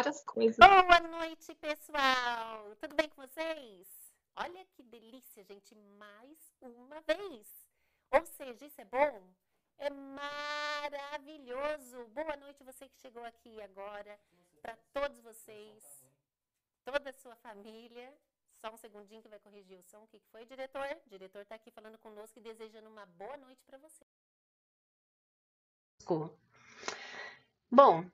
várias coisas. Boa noite, pessoal! Tudo bem com vocês? Olha que delícia, gente, mais uma vez. Ou seja, isso é bom? É maravilhoso! Boa noite, você que chegou aqui agora, para todos vocês, toda a sua família. Só um segundinho que vai corrigir o som. O que foi, diretor? O diretor está aqui falando conosco e desejando uma boa noite para você. Bom,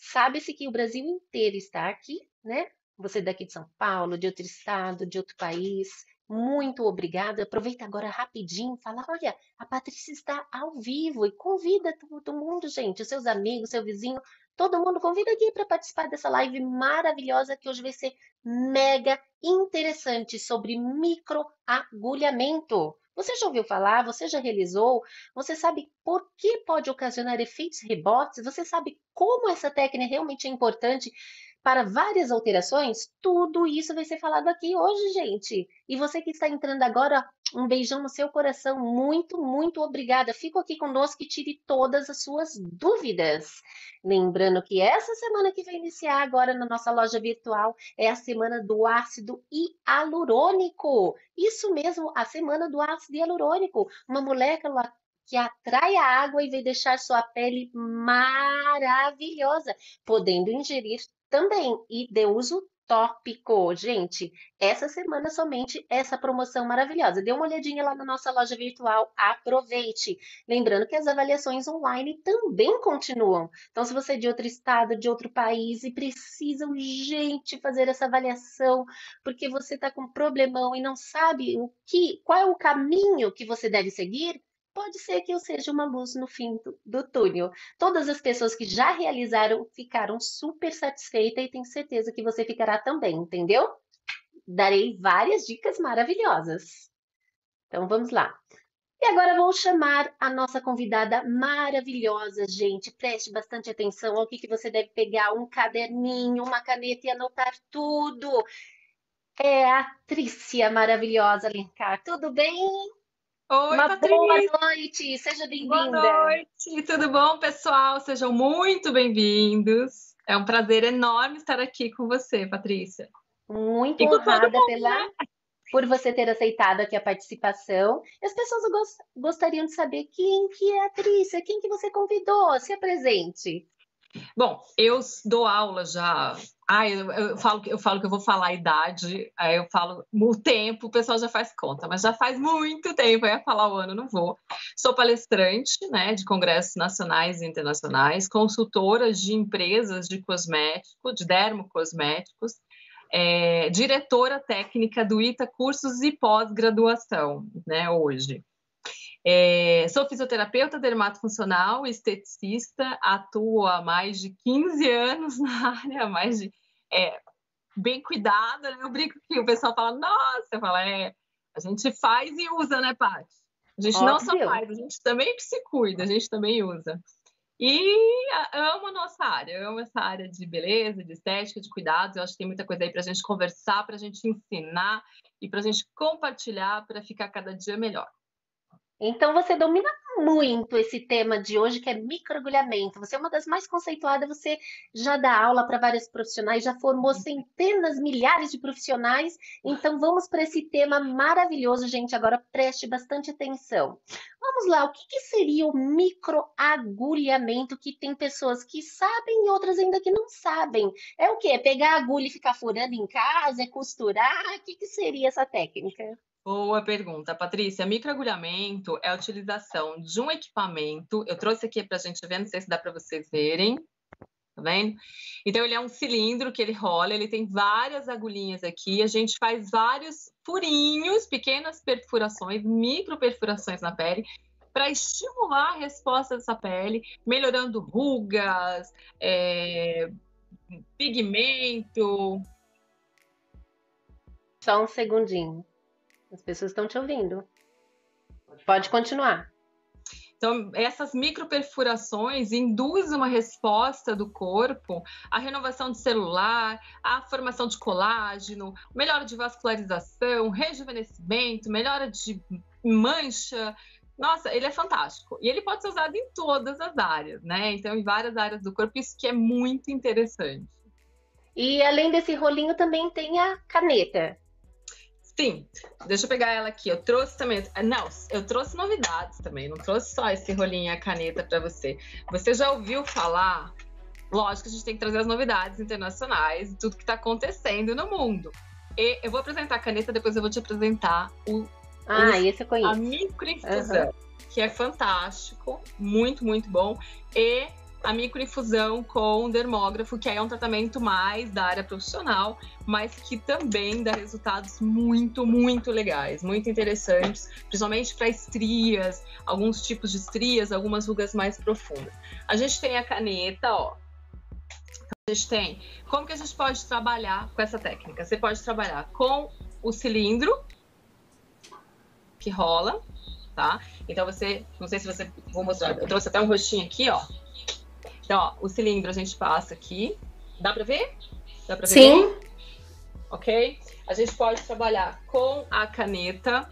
sabe-se que o Brasil inteiro está aqui, né? Você daqui de São Paulo, de outro estado, de outro país, muito obrigada. Aproveita agora rapidinho, fala, olha, a Patrícia está ao vivo e convida todo mundo, gente, os seus amigos, seu vizinho, todo mundo convida aqui para participar dessa live maravilhosa que hoje vai ser mega interessante sobre microagulhamento. Você já ouviu falar? Você já realizou? Você sabe por que pode ocasionar efeitos rebotes? Você sabe como essa técnica realmente é importante para várias alterações? Tudo isso vai ser falado aqui hoje, gente. E você que está entrando agora, um beijão no seu coração. Muito, muito obrigada. Fico aqui conosco e tire todas as suas dúvidas. Lembrando que essa semana que vai iniciar agora na nossa loja virtual é a semana do ácido hialurônico. Isso mesmo, a semana do ácido hialurônico, uma molécula que atrai a água e vai deixar sua pele maravilhosa, podendo ingerir também e de uso tópico. Gente, essa semana somente essa promoção maravilhosa. Dê uma olhadinha lá na nossa loja virtual, aproveite. Lembrando que as avaliações online também continuam. Então, se você é de outro estado, de outro país e precisa urgente fazer essa avaliação, porque você está com um problemão e não sabe o que, qual é o caminho que você deve seguir, pode ser que eu seja uma luz no fim do, do, túnel. Todas as pessoas que já realizaram ficaram super satisfeitas e tenho certeza que você ficará também, entendeu? Darei várias dicas maravilhosas. Então vamos lá. E agora vou chamar a nossa convidada maravilhosa, gente. Preste bastante atenção ao que, que você deve pegar: um caderninho, uma caneta e anotar tudo. É a Trícia maravilhosa, Alencar. Tudo bem? Oi, Uma Patrícia. boa noite, seja Boa bem-vinda. noite, tudo bom, pessoal? Sejam muito bem-vindos. É um prazer enorme estar aqui com você, Patrícia. Muito E todo honrada mundo, pela, né? por você ter aceitado aqui a participação. E as pessoas gos- gostariam de saber quem que é a Trícia, quem que você convidou, se apresente. Bom, eu dou aula já. Ah, eu, eu falo, eu falo que eu vou falar a idade, aí eu falo o tempo, o pessoal já faz conta, mas já faz muito tempo, eu ia falar o ano, não vou. Sou palestrante, né, de congressos nacionais e internacionais, consultora de empresas de cosméticos, de dermocosméticos, é, diretora técnica do ITA Cursos e Pós-Graduação, né, hoje. É, sou fisioterapeuta dermatofuncional, esteticista, atuo há mais de 15 anos na área, mais de é, bem cuidada, né? Eu brinco que o pessoal fala, nossa, eu falo, é, a gente faz e usa, né, Paty? A gente não só Óbvio. faz, a gente também se cuida, a gente também usa. E amo a nossa área, eu amo essa área de beleza, de estética, de cuidados. Eu acho que tem muita coisa aí para a gente conversar, para a gente ensinar e para a gente compartilhar para ficar cada dia melhor. Então você domina muito esse tema de hoje, que é microagulhamento. Você é uma das mais conceituadas, você já dá aula para vários profissionais, já formou centenas, milhares de profissionais. Então vamos para esse tema maravilhoso, gente. Agora preste bastante atenção. Vamos lá, o que que seria o microagulhamento que tem pessoas que sabem e outras ainda que não sabem? É o quê? É pegar a agulha e ficar furando em casa? É costurar? O que que seria essa técnica? Boa pergunta, Patrícia. Microagulhamento é a utilização de um equipamento. Eu trouxe aqui para a gente ver, não sei se dá para vocês verem. Tá vendo? Então, ele é um cilindro que ele rola, ele tem várias agulhinhas aqui. A gente faz vários furinhos, pequenas perfurações, micro perfurações na pele, para estimular a resposta dessa pele, melhorando rugas, é, pigmento, Só um segundinho. As pessoas estão te ouvindo. Pode continuar. Então, essas microperfurações induzem uma resposta do corpo à renovação de celular, à formação de colágeno, melhora de vascularização, rejuvenescimento, melhora de mancha. Nossa, ele é fantástico. E ele pode ser usado em todas as áreas, né? Então, em várias áreas do corpo, isso que é muito interessante. E além desse rolinho também tem a caneta. Sim, deixa eu pegar ela aqui. Eu trouxe também. Não, eu trouxe novidades também. Não trouxe só esse rolinho e a caneta para você. Você já ouviu falar? Lógico que a gente tem que trazer as novidades internacionais, tudo que está acontecendo no mundo. E eu vou apresentar a caneta, depois eu vou te apresentar o. Ah, o, esse eu conheço. A microinfusão, uhum. que é fantástico, muito, muito bom. E a microinfusão com dermógrafo, que aí é um tratamento mais da área profissional, mas que também dá resultados muito, muito legais, muito interessantes, principalmente para estrias, alguns tipos de estrias, algumas rugas mais profundas. A gente tem a caneta, ó. A gente tem. Como que a gente pode trabalhar com essa técnica? Você pode trabalhar com o cilindro que rola, tá? Então você, não sei se você vou mostrar, eu trouxe até um rostinho aqui, ó então, ó, o cilindro a gente passa aqui. Dá para ver? Dá para ver? Sim. Ok? A gente pode trabalhar com a caneta.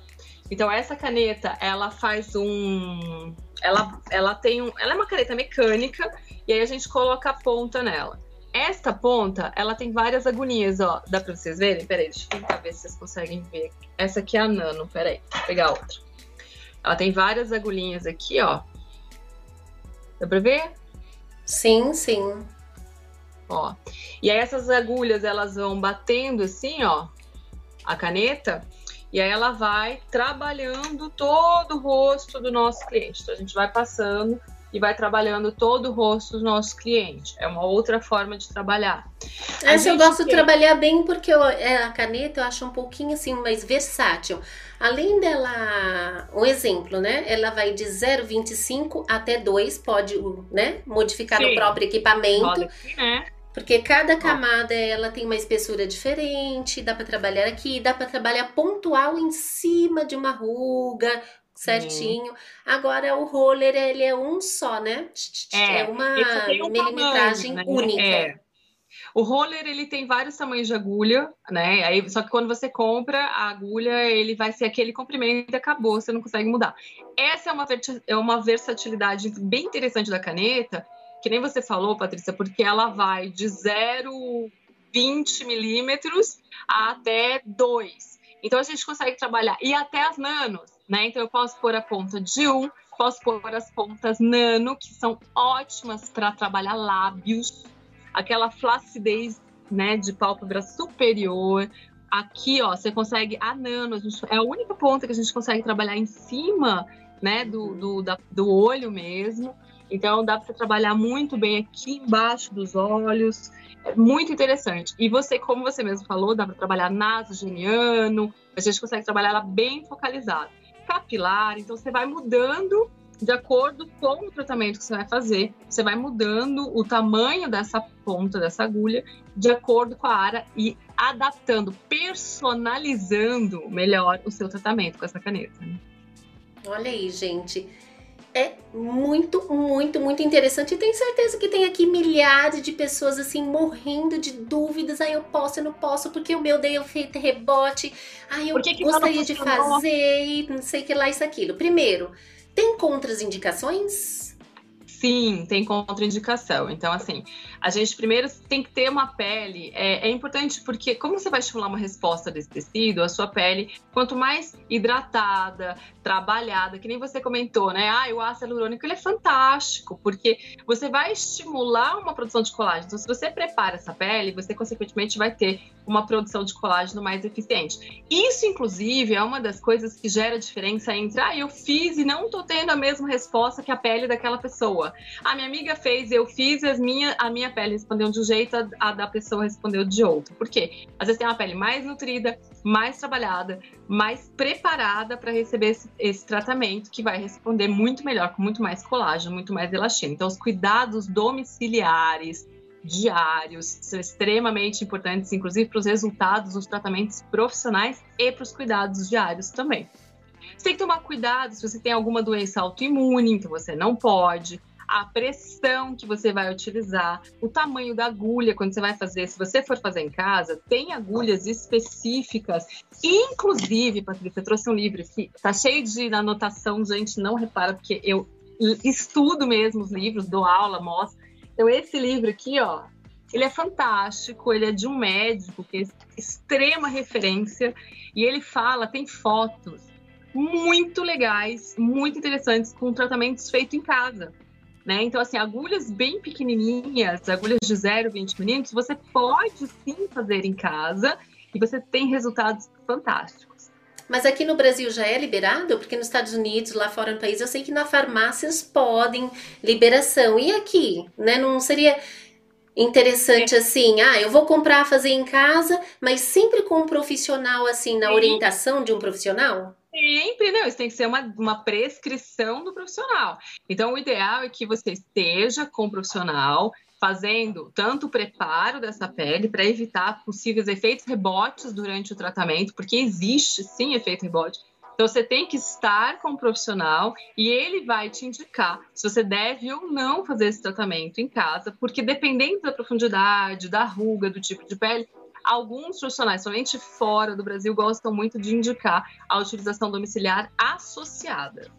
Então, essa caneta, ela faz um. Ela, ela tem um. Ela é uma caneta mecânica e aí a gente coloca a ponta nela. Esta ponta, ela tem várias agulhinhas, ó. Dá pra vocês verem? Peraí, deixa eu tentar ver se vocês conseguem ver. Essa aqui é a nano, peraí. Vou pegar outra. Ela tem várias agulhinhas aqui, ó. Dá pra ver? Sim, sim. Ó. E aí essas agulhas, elas vão batendo assim, ó, a caneta, e aí ela vai trabalhando todo o rosto do nosso cliente. Então a gente vai passando e vai trabalhando todo o rosto do nosso cliente. É uma outra forma de trabalhar. Essa eu gosto tem... de trabalhar bem porque eu, é, a caneta eu acho um pouquinho assim mais versátil. Além dela, um exemplo, né? Ela vai de 0,25 até 2, pode né, modificar Sim. no próprio equipamento. Pode, né? Porque cada camada ela tem uma espessura diferente, dá para trabalhar aqui, dá para trabalhar pontual em cima de uma ruga, certinho. Hum. Agora o roller ele é um só, né? É, é uma um milimetragem tamanho, né? única. É. O roller ele tem vários tamanhos de agulha, né? Aí, só que quando você compra a agulha, ele vai ser aquele comprimento e acabou, você não consegue mudar. Essa é uma, é uma versatilidade bem interessante da caneta, que nem você falou, Patrícia, porque ela vai de 0,20 milímetros até 2. Então a gente consegue trabalhar, e até as nanos, né? Então eu posso pôr a ponta de 1, um, posso pôr as pontas nano, que são ótimas para trabalhar lábios, aquela flacidez né, de pálpebra superior. Aqui, ó, você consegue a nano, a gente, é a única ponta que a gente consegue trabalhar em cima, né, do, do, da, do olho mesmo. Então, dá para trabalhar muito bem aqui embaixo dos olhos. É muito interessante. E você, como você mesmo falou, dá para trabalhar nasogeniano, a gente consegue trabalhar ela bem focalizada. Capilar, então você vai mudando de acordo com o tratamento que você vai fazer, você vai mudando o tamanho dessa ponta, dessa agulha, de acordo com a área e adaptando, personalizando melhor o seu tratamento com essa caneta. Né? Olha aí, gente. É muito, muito, muito interessante. E tenho certeza que tem aqui milhares de pessoas assim morrendo de dúvidas. Aí eu posso, eu não posso, porque o meu deu feito rebote. Aí eu que que gostaria de fazer e não sei o que lá, isso, aquilo. Primeiro, tem contraindicações? Sim, tem contraindicação. Então, assim, a gente primeiro tem que ter uma pele. É, é, importante porque, como você vai estimular uma resposta desse tecido, a sua pele, quanto mais hidratada, trabalhada, que nem você comentou, né? Ah, o ácido hialurônico ele é fantástico, porque você vai estimular uma produção de colágeno. Então, se você prepara essa pele, você consequentemente vai ter uma produção de colágeno mais eficiente. Isso, inclusive, é uma das coisas que gera diferença entre, ah, eu fiz e não tô tendo a mesma resposta que a pele daquela pessoa. A minha amiga fez, eu fiz, as minha, a minha pele respondeu de um jeito, a, a da pessoa respondeu de outro. Por quê? Às vezes tem uma pele mais nutrida, mais trabalhada, mais preparada para receber esse, esse, tratamento, que vai responder muito melhor, com muito mais colágeno, muito mais elastina. Então, os cuidados domiciliares, diários, são extremamente importantes, inclusive para os resultados dos tratamentos profissionais e para os cuidados diários também. Você tem que tomar cuidado se você tem alguma doença autoimune, então você não pode a pressão que você vai utilizar, o tamanho da agulha quando você vai fazer. Se você for fazer em casa, tem agulhas específicas. Inclusive, Patrícia, trouxe um livro que tá cheio de anotação, gente, não repara, porque eu estudo mesmo os livros, dou aula, mostro. Então, esse livro aqui, ó, Ele é fantástico, ele é de um médico que é extrema referência e ele fala, tem fotos muito legais, muito interessantes com tratamentos feitos em casa. Né? Então, assim, agulhas bem pequenininhas, agulhas de 0,20 milímetros, você pode sim fazer em casa e você tem resultados fantásticos. Mas aqui no Brasil já é liberado? Porque nos Estados Unidos, lá fora no país, eu sei que na farmácias podem liberação. E aqui, né? Não seria interessante é. assim, ah, eu vou comprar, fazer em casa, mas sempre com um profissional, assim, na orientação de um profissional? Sempre, não, isso tem que ser uma, uma prescrição do profissional. Então, o ideal é que você esteja com o profissional, fazendo tanto o preparo dessa pele para evitar possíveis efeitos rebotes durante o tratamento, porque existe sim efeito rebote. Então você tem que estar com um profissional e ele vai te indicar se você deve ou não fazer esse tratamento em casa, porque dependendo da profundidade, da ruga, do tipo de pele, alguns profissionais, somente fora do Brasil, gostam muito de indicar a utilização domiciliar associada.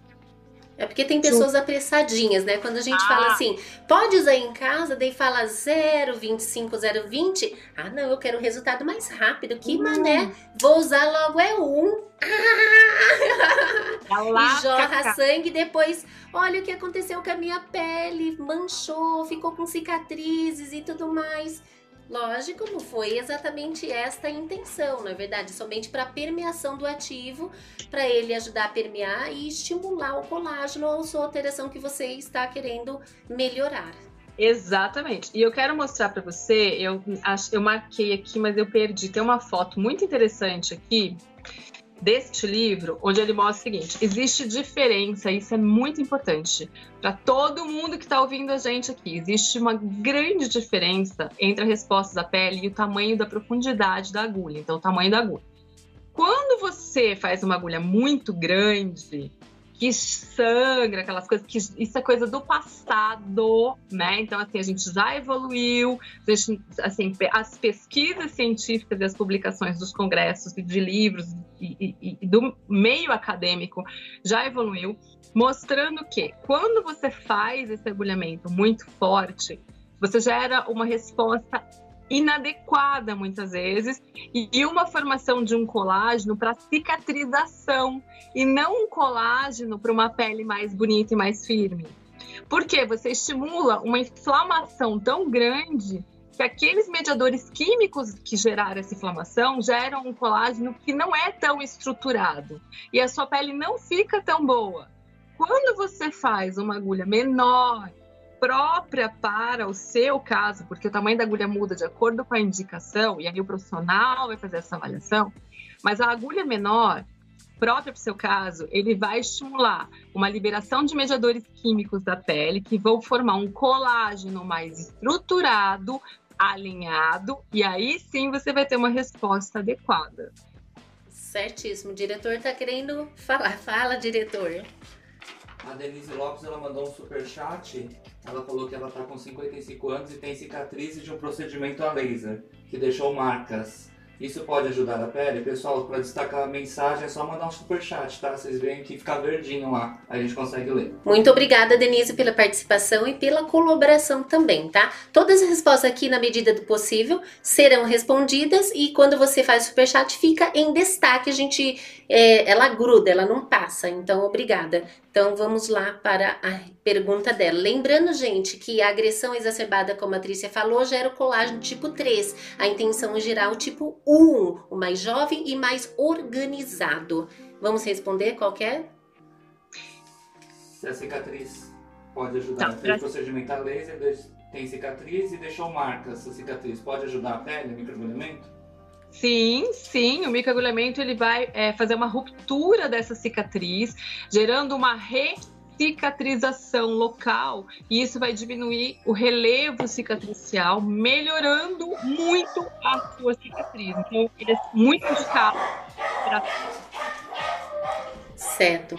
É porque tem pessoas apressadinhas, né? Quando a gente ah. fala assim, pode usar em casa, daí fala 0,25, 0,20. Ah, não, eu quero o resultado mais rápido. Que hum. mané, vou usar logo é um. e jorra sangue depois. Olha o que aconteceu com a minha pele, manchou, ficou com cicatrizes e tudo mais. Lógico, não foi exatamente esta a intenção, na é verdade, somente para permeação do ativo, para ele ajudar a permear e estimular o colágeno ou sua alteração que você está querendo melhorar. Exatamente. E eu quero mostrar para você, eu, eu marquei aqui, mas eu perdi. Tem uma foto muito interessante aqui deste livro, onde ele mostra o seguinte: existe diferença, isso é muito importante para todo mundo que está ouvindo a gente aqui. Existe uma grande diferença entre a resposta da pele e o tamanho da profundidade da agulha, então o tamanho da agulha. Quando você faz uma agulha muito grande, que sangra, aquelas coisas que isso é coisa do passado, né? Então assim a gente já evoluiu, a gente, assim as pesquisas científicas e as publicações dos congressos e de livros e, e, e do meio acadêmico já evoluiu, mostrando que quando você faz esse agulhamento muito forte, você gera uma resposta inadequada muitas vezes e uma formação de um colágeno para cicatrização e não um colágeno para uma pele mais bonita e mais firme. Porque você estimula uma inflamação tão grande que aqueles mediadores químicos que geraram essa inflamação geram um colágeno que não é tão estruturado e a sua pele não fica tão boa. Quando você faz uma agulha menor própria para o seu caso, porque o tamanho da agulha muda de acordo com a indicação, e aí o profissional vai fazer essa avaliação, mas a agulha menor, própria para o seu caso, ele vai estimular uma liberação de mediadores químicos da pele que vão formar um colágeno mais estruturado, alinhado, e aí sim você vai ter uma resposta adequada. Certíssimo. O diretor está querendo falar. Fala, diretor. A Denise Lopes ela mandou um super chat. Ela falou que ela tá com 55 anos e tem cicatrizes de um procedimento a laser, que deixou marcas. Isso pode ajudar a pele? Pessoal, para destacar a mensagem é só mandar um super chat, tá? Vocês veem que fica verdinho lá, a gente consegue ler. Muito obrigada, Denise, pela participação e pela colaboração também, tá? Todas as respostas aqui, na medida do possível, serão respondidas e quando você faz super chat, fica em destaque. A gente, é, ela gruda, ela não passa. Então, obrigada. Então vamos lá para a pergunta dela. Lembrando, gente, que a agressão exacerbada, como a Trícia falou, gera o colágeno tipo 3. A intenção é gerar o tipo 1, o mais jovem e mais organizado. Vamos responder qual é? Se a cicatriz pode ajudar. Tá, Fez procedimento a laser, tem cicatriz e deixou marcas. Essa cicatriz pode ajudar a pele, microagulhamento? Sim, sim, o microagulhamento ele vai é, fazer uma ruptura dessa cicatriz, gerando uma recicatrização local e isso vai diminuir o relevo cicatricial, melhorando muito a sua cicatriz. Então, ele é muito indicado para Certo.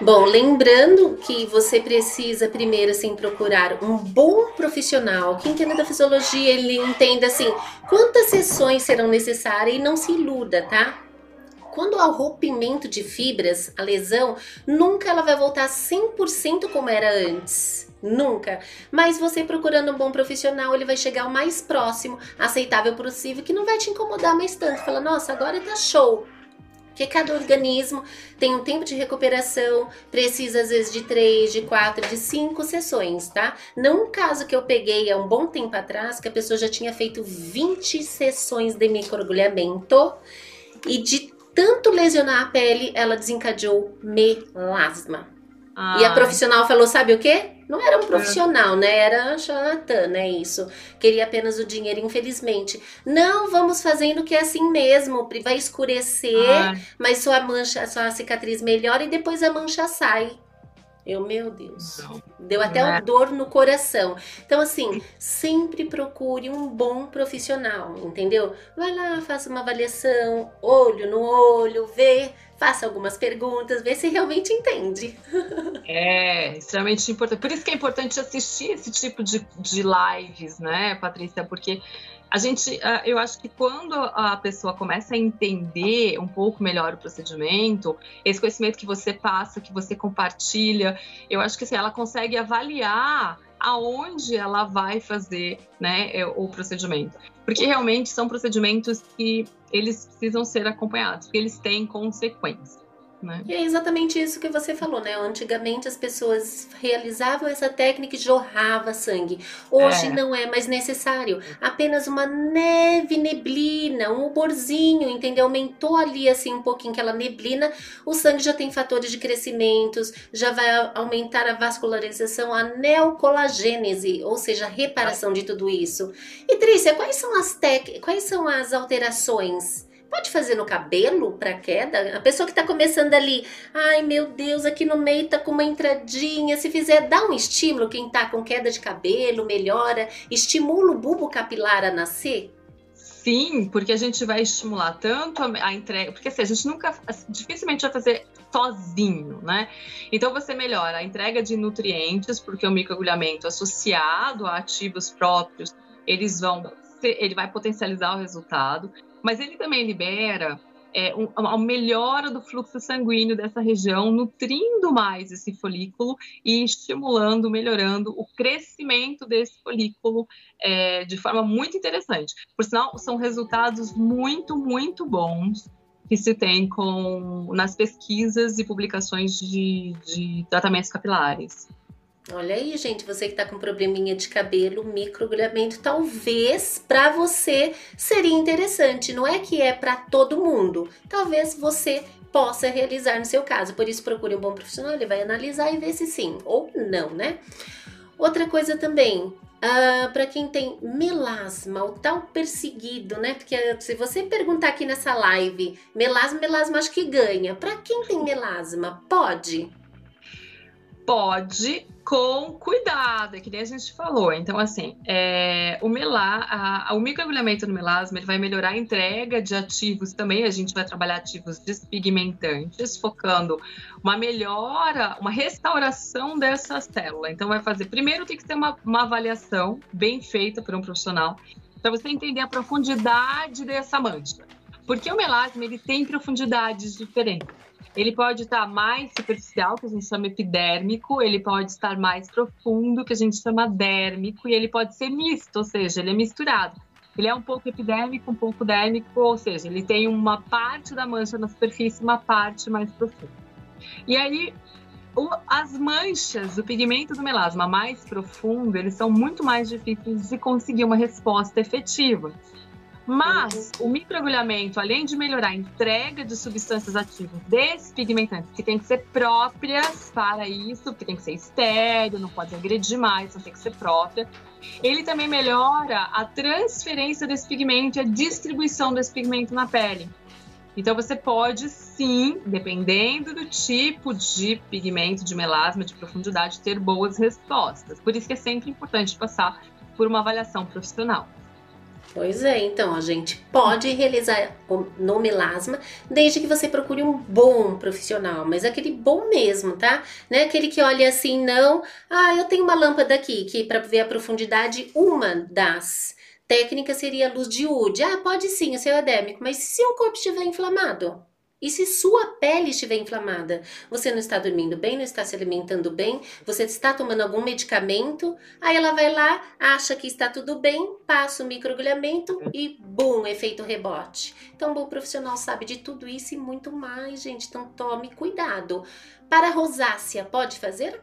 Bom, lembrando que você precisa primeiro assim procurar um bom profissional que entenda da fisiologia, ele entenda assim quantas sessões serão necessárias e não se iluda, tá? Quando há rompimento de fibras, a lesão, nunca ela vai voltar 100% como era antes. Nunca. Mas você procurando um bom profissional, ele vai chegar o mais próximo, aceitável possível, que não vai te incomodar mais tanto. Fala, nossa, agora tá show. Porque cada organismo tem um tempo de recuperação, precisa às vezes de três, de quatro, de cinco sessões, tá? Não um caso que eu peguei há um bom tempo atrás, que a pessoa já tinha feito 20 sessões de microagulhamento e de tanto lesionar a pele, ela desencadeou melasma. Ah. E a profissional falou, sabe o quê? Não era um profissional, né? Era charlatã, né? Isso. Queria apenas o dinheiro, infelizmente. Não, vamos fazendo que é assim mesmo. Vai escurecer, ah. mas sua mancha, sua cicatriz melhora e depois a mancha sai. Eu, meu Deus. Não. Deu até uma dor no coração. Então, assim, sempre procure um bom profissional, entendeu? Vai lá, faça uma avaliação, olho no olho, vê faça algumas perguntas, vê se realmente entende. É, extremamente importante. Por isso que é importante assistir esse tipo de, de lives, né, Patrícia? Porque a gente, ah, eu acho que quando a pessoa começa a entender um pouco melhor o procedimento, esse conhecimento que você passa, que você compartilha, eu acho que assim, ela consegue avaliar aonde ela vai fazer né, é, o procedimento. Porque realmente são procedimentos que eles precisam ser acompanhados, porque eles têm consequências. Né? E é exatamente isso que você falou, né? Antigamente as pessoas realizavam essa técnica e jorrava sangue. Hoje é. não é mais necessário. Apenas uma neve neblina, um ruborzinho, entendeu? Aumentou ali assim um pouquinho aquela neblina, o sangue já tem fatores de crescimento, já vai aumentar a vascularização, a neocolagênese, ou seja, a reparação de tudo isso. E Trícia, quais são as tec... quais são as alterações Pode fazer no cabelo para queda? A pessoa que está começando ali, ai meu Deus, aqui no meio tá com uma entradinha. Se fizer, dá um estímulo. Quem tá com queda de cabelo, melhora, estimula o bulbo capilar a nascer. Sim, porque a gente vai estimular tanto a, a entrega, porque assim, a gente nunca, dificilmente vai fazer sozinho, né? Então você melhora a entrega de nutrientes, porque o microagulhamento associado a ativos próprios, eles vão, ele vai potencializar o resultado mas ele também libera é, um, uma melhora do fluxo sanguíneo dessa região, nutrindo mais esse folículo e estimulando, melhorando o crescimento desse folículo é, de forma muito interessante. Por sinal, são resultados muito, muito bons que se tem com, nas pesquisas e publicações de, de tratamentos capilares. Olha aí, gente, você que tá com probleminha de cabelo, microagulhamento, talvez para você seria interessante. Não é que é para todo mundo. Talvez você possa realizar no seu caso. Por isso, procure um bom profissional, ele vai analisar e ver se sim ou não, né? Outra coisa também, uh, ah, para quem tem melasma, o tal perseguido, né? Porque se você perguntar aqui nessa live, melasma, melasma acho que ganha. Para quem tem melasma, pode? Pode, com cuidado, é que nem a gente falou. Então, assim, é, o, melá, o microagulhamento no melasma ele vai melhorar a entrega de ativos também. A gente vai trabalhar ativos despigmentantes, focando uma melhora, uma restauração dessa célula. Então, vai fazer. Primeiro, tem que ter uma, uma avaliação bem feita por um profissional, para você entender a profundidade dessa mancha. Porque o melasma ele tem profundidades diferentes. Ele pode estar mais superficial, que a gente chama epidérmico, ele pode estar mais profundo, que a gente chama dérmico, e ele pode ser misto, ou seja, ele é misturado. Ele é um pouco epidérmico, um pouco dérmico, ou seja, ele tem uma parte da mancha na superfície, uma parte mais profunda. E aí, o, as manchas, o pigmento do melasma mais profundo, eles são muito mais difíceis de conseguir uma resposta efetiva. Mas o microagulhamento, além de melhorar a entrega de substâncias ativas despigmentantes, que tem que ser próprias para isso, porque tem que ser estéreo, não pode agredir mais, então tem que ser própria. Ele também melhora a transferência desse pigmento e a distribuição desse pigmento na pele. Então você pode sim, dependendo do tipo de pigmento, de melasma, de profundidade, ter boas respostas. Por isso que é sempre importante passar por uma avaliação profissional. Pois é, então a gente pode realizar no melasma desde que você procure um bom profissional, mas aquele bom mesmo, tá? Não é aquele que olha assim, não, ah, eu tenho uma lâmpada aqui que para ver a profundidade, uma das técnicas seria a luz de UD. Ah, pode sim, o seu é edêmico, mas se o corpo estiver inflamado, E se sua pele estiver inflamada, você não está dormindo bem, não está se alimentando bem, você está tomando algum medicamento, aí ela vai lá, acha que está tudo bem, passa o microagulhamento e bum, efeito rebote. Então, o bom profissional sabe de tudo isso e muito mais, gente. Então, tome cuidado. Para rosácea, pode fazer?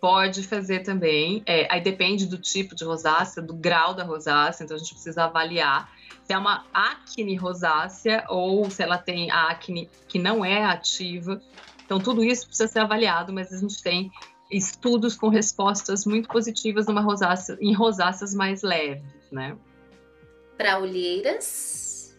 Pode fazer também. É, aí depende do tipo de rosácea, do grau da rosácea, então a gente precisa avaliar se é uma acne rosácea ou se ela tem acne que não é ativa. Então, tudo isso precisa ser avaliado, mas a gente tem estudos com respostas muito positivas numa rosácea, em rosáceas mais leves, né? Para olheiras?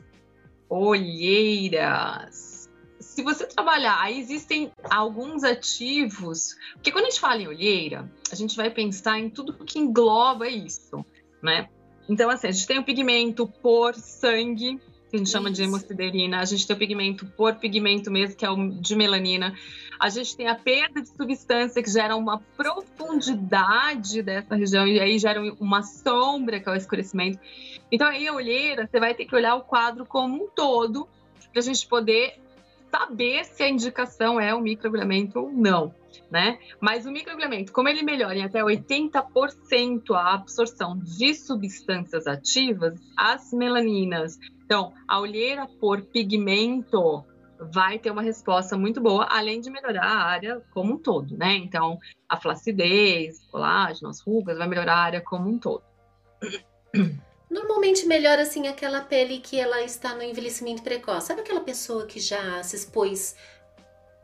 Olheiras. Se você trabalhar, aí existem alguns ativos, porque quando a gente fala em olheira, a gente vai pensar em tudo que engloba isso, né? Então, assim, a gente tem o pigmento por sangue, que a gente Isso. chama de hemosiderina, a gente tem o pigmento por pigmento mesmo, que é o de melanina. A gente tem a perda de substância que gera uma profundidade dessa região e aí gera uma sombra, que é o escurecimento. Então aí a olheira, você vai ter que olhar o quadro como um todo para a gente poder saber se a indicação é o microagulhamento ou não né? Mas o microagulhamento, como ele melhora em até 80% a absorção de substâncias ativas, as melaninas, então, a olheira por pigmento vai ter uma resposta muito boa, além de melhorar a área como um todo, né? Então, a flacidez, colágeno, as rugas, vai melhorar a área como um todo. Normalmente melhora assim aquela pele que ela está no envelhecimento precoce. Sabe aquela pessoa que já se expôs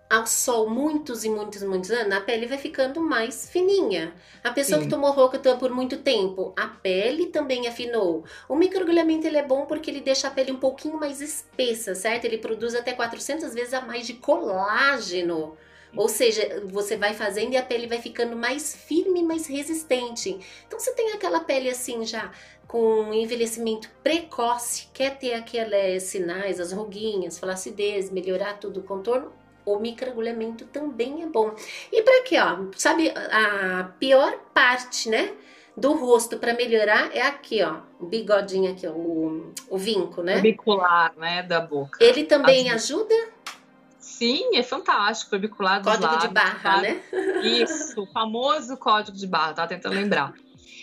ao sol muitos e muitos e muitos anos, a pele vai ficando mais fininha. A pessoa Sim. que tomou Roacutan por muito tempo, a pele também afinou. O microagulhamento ele é bom porque ele deixa a pele um pouquinho mais espessa, certo? Ele produz até 400 vezes a mais de colágeno. Ou seja, você vai fazendo e a pele vai ficando mais firme, mais resistente. Então você tem aquela pele assim já com envelhecimento precoce, quer ter aqueles sinais, as ruguinhas, flacidez, melhorar tudo o contorno, o microagulhamento também é bom. E para quê, ó? Sabe a pior parte, né? Do rosto para melhorar é aqui, ó, o bigodinho aqui, ó, o, o vinco, né? O bicular, né, da boca. Ele também ajuda? Sim, é fantástico, o bicular dos Código lábios, de barra, né? Isso, o famoso código de barra, tá tentando lembrar.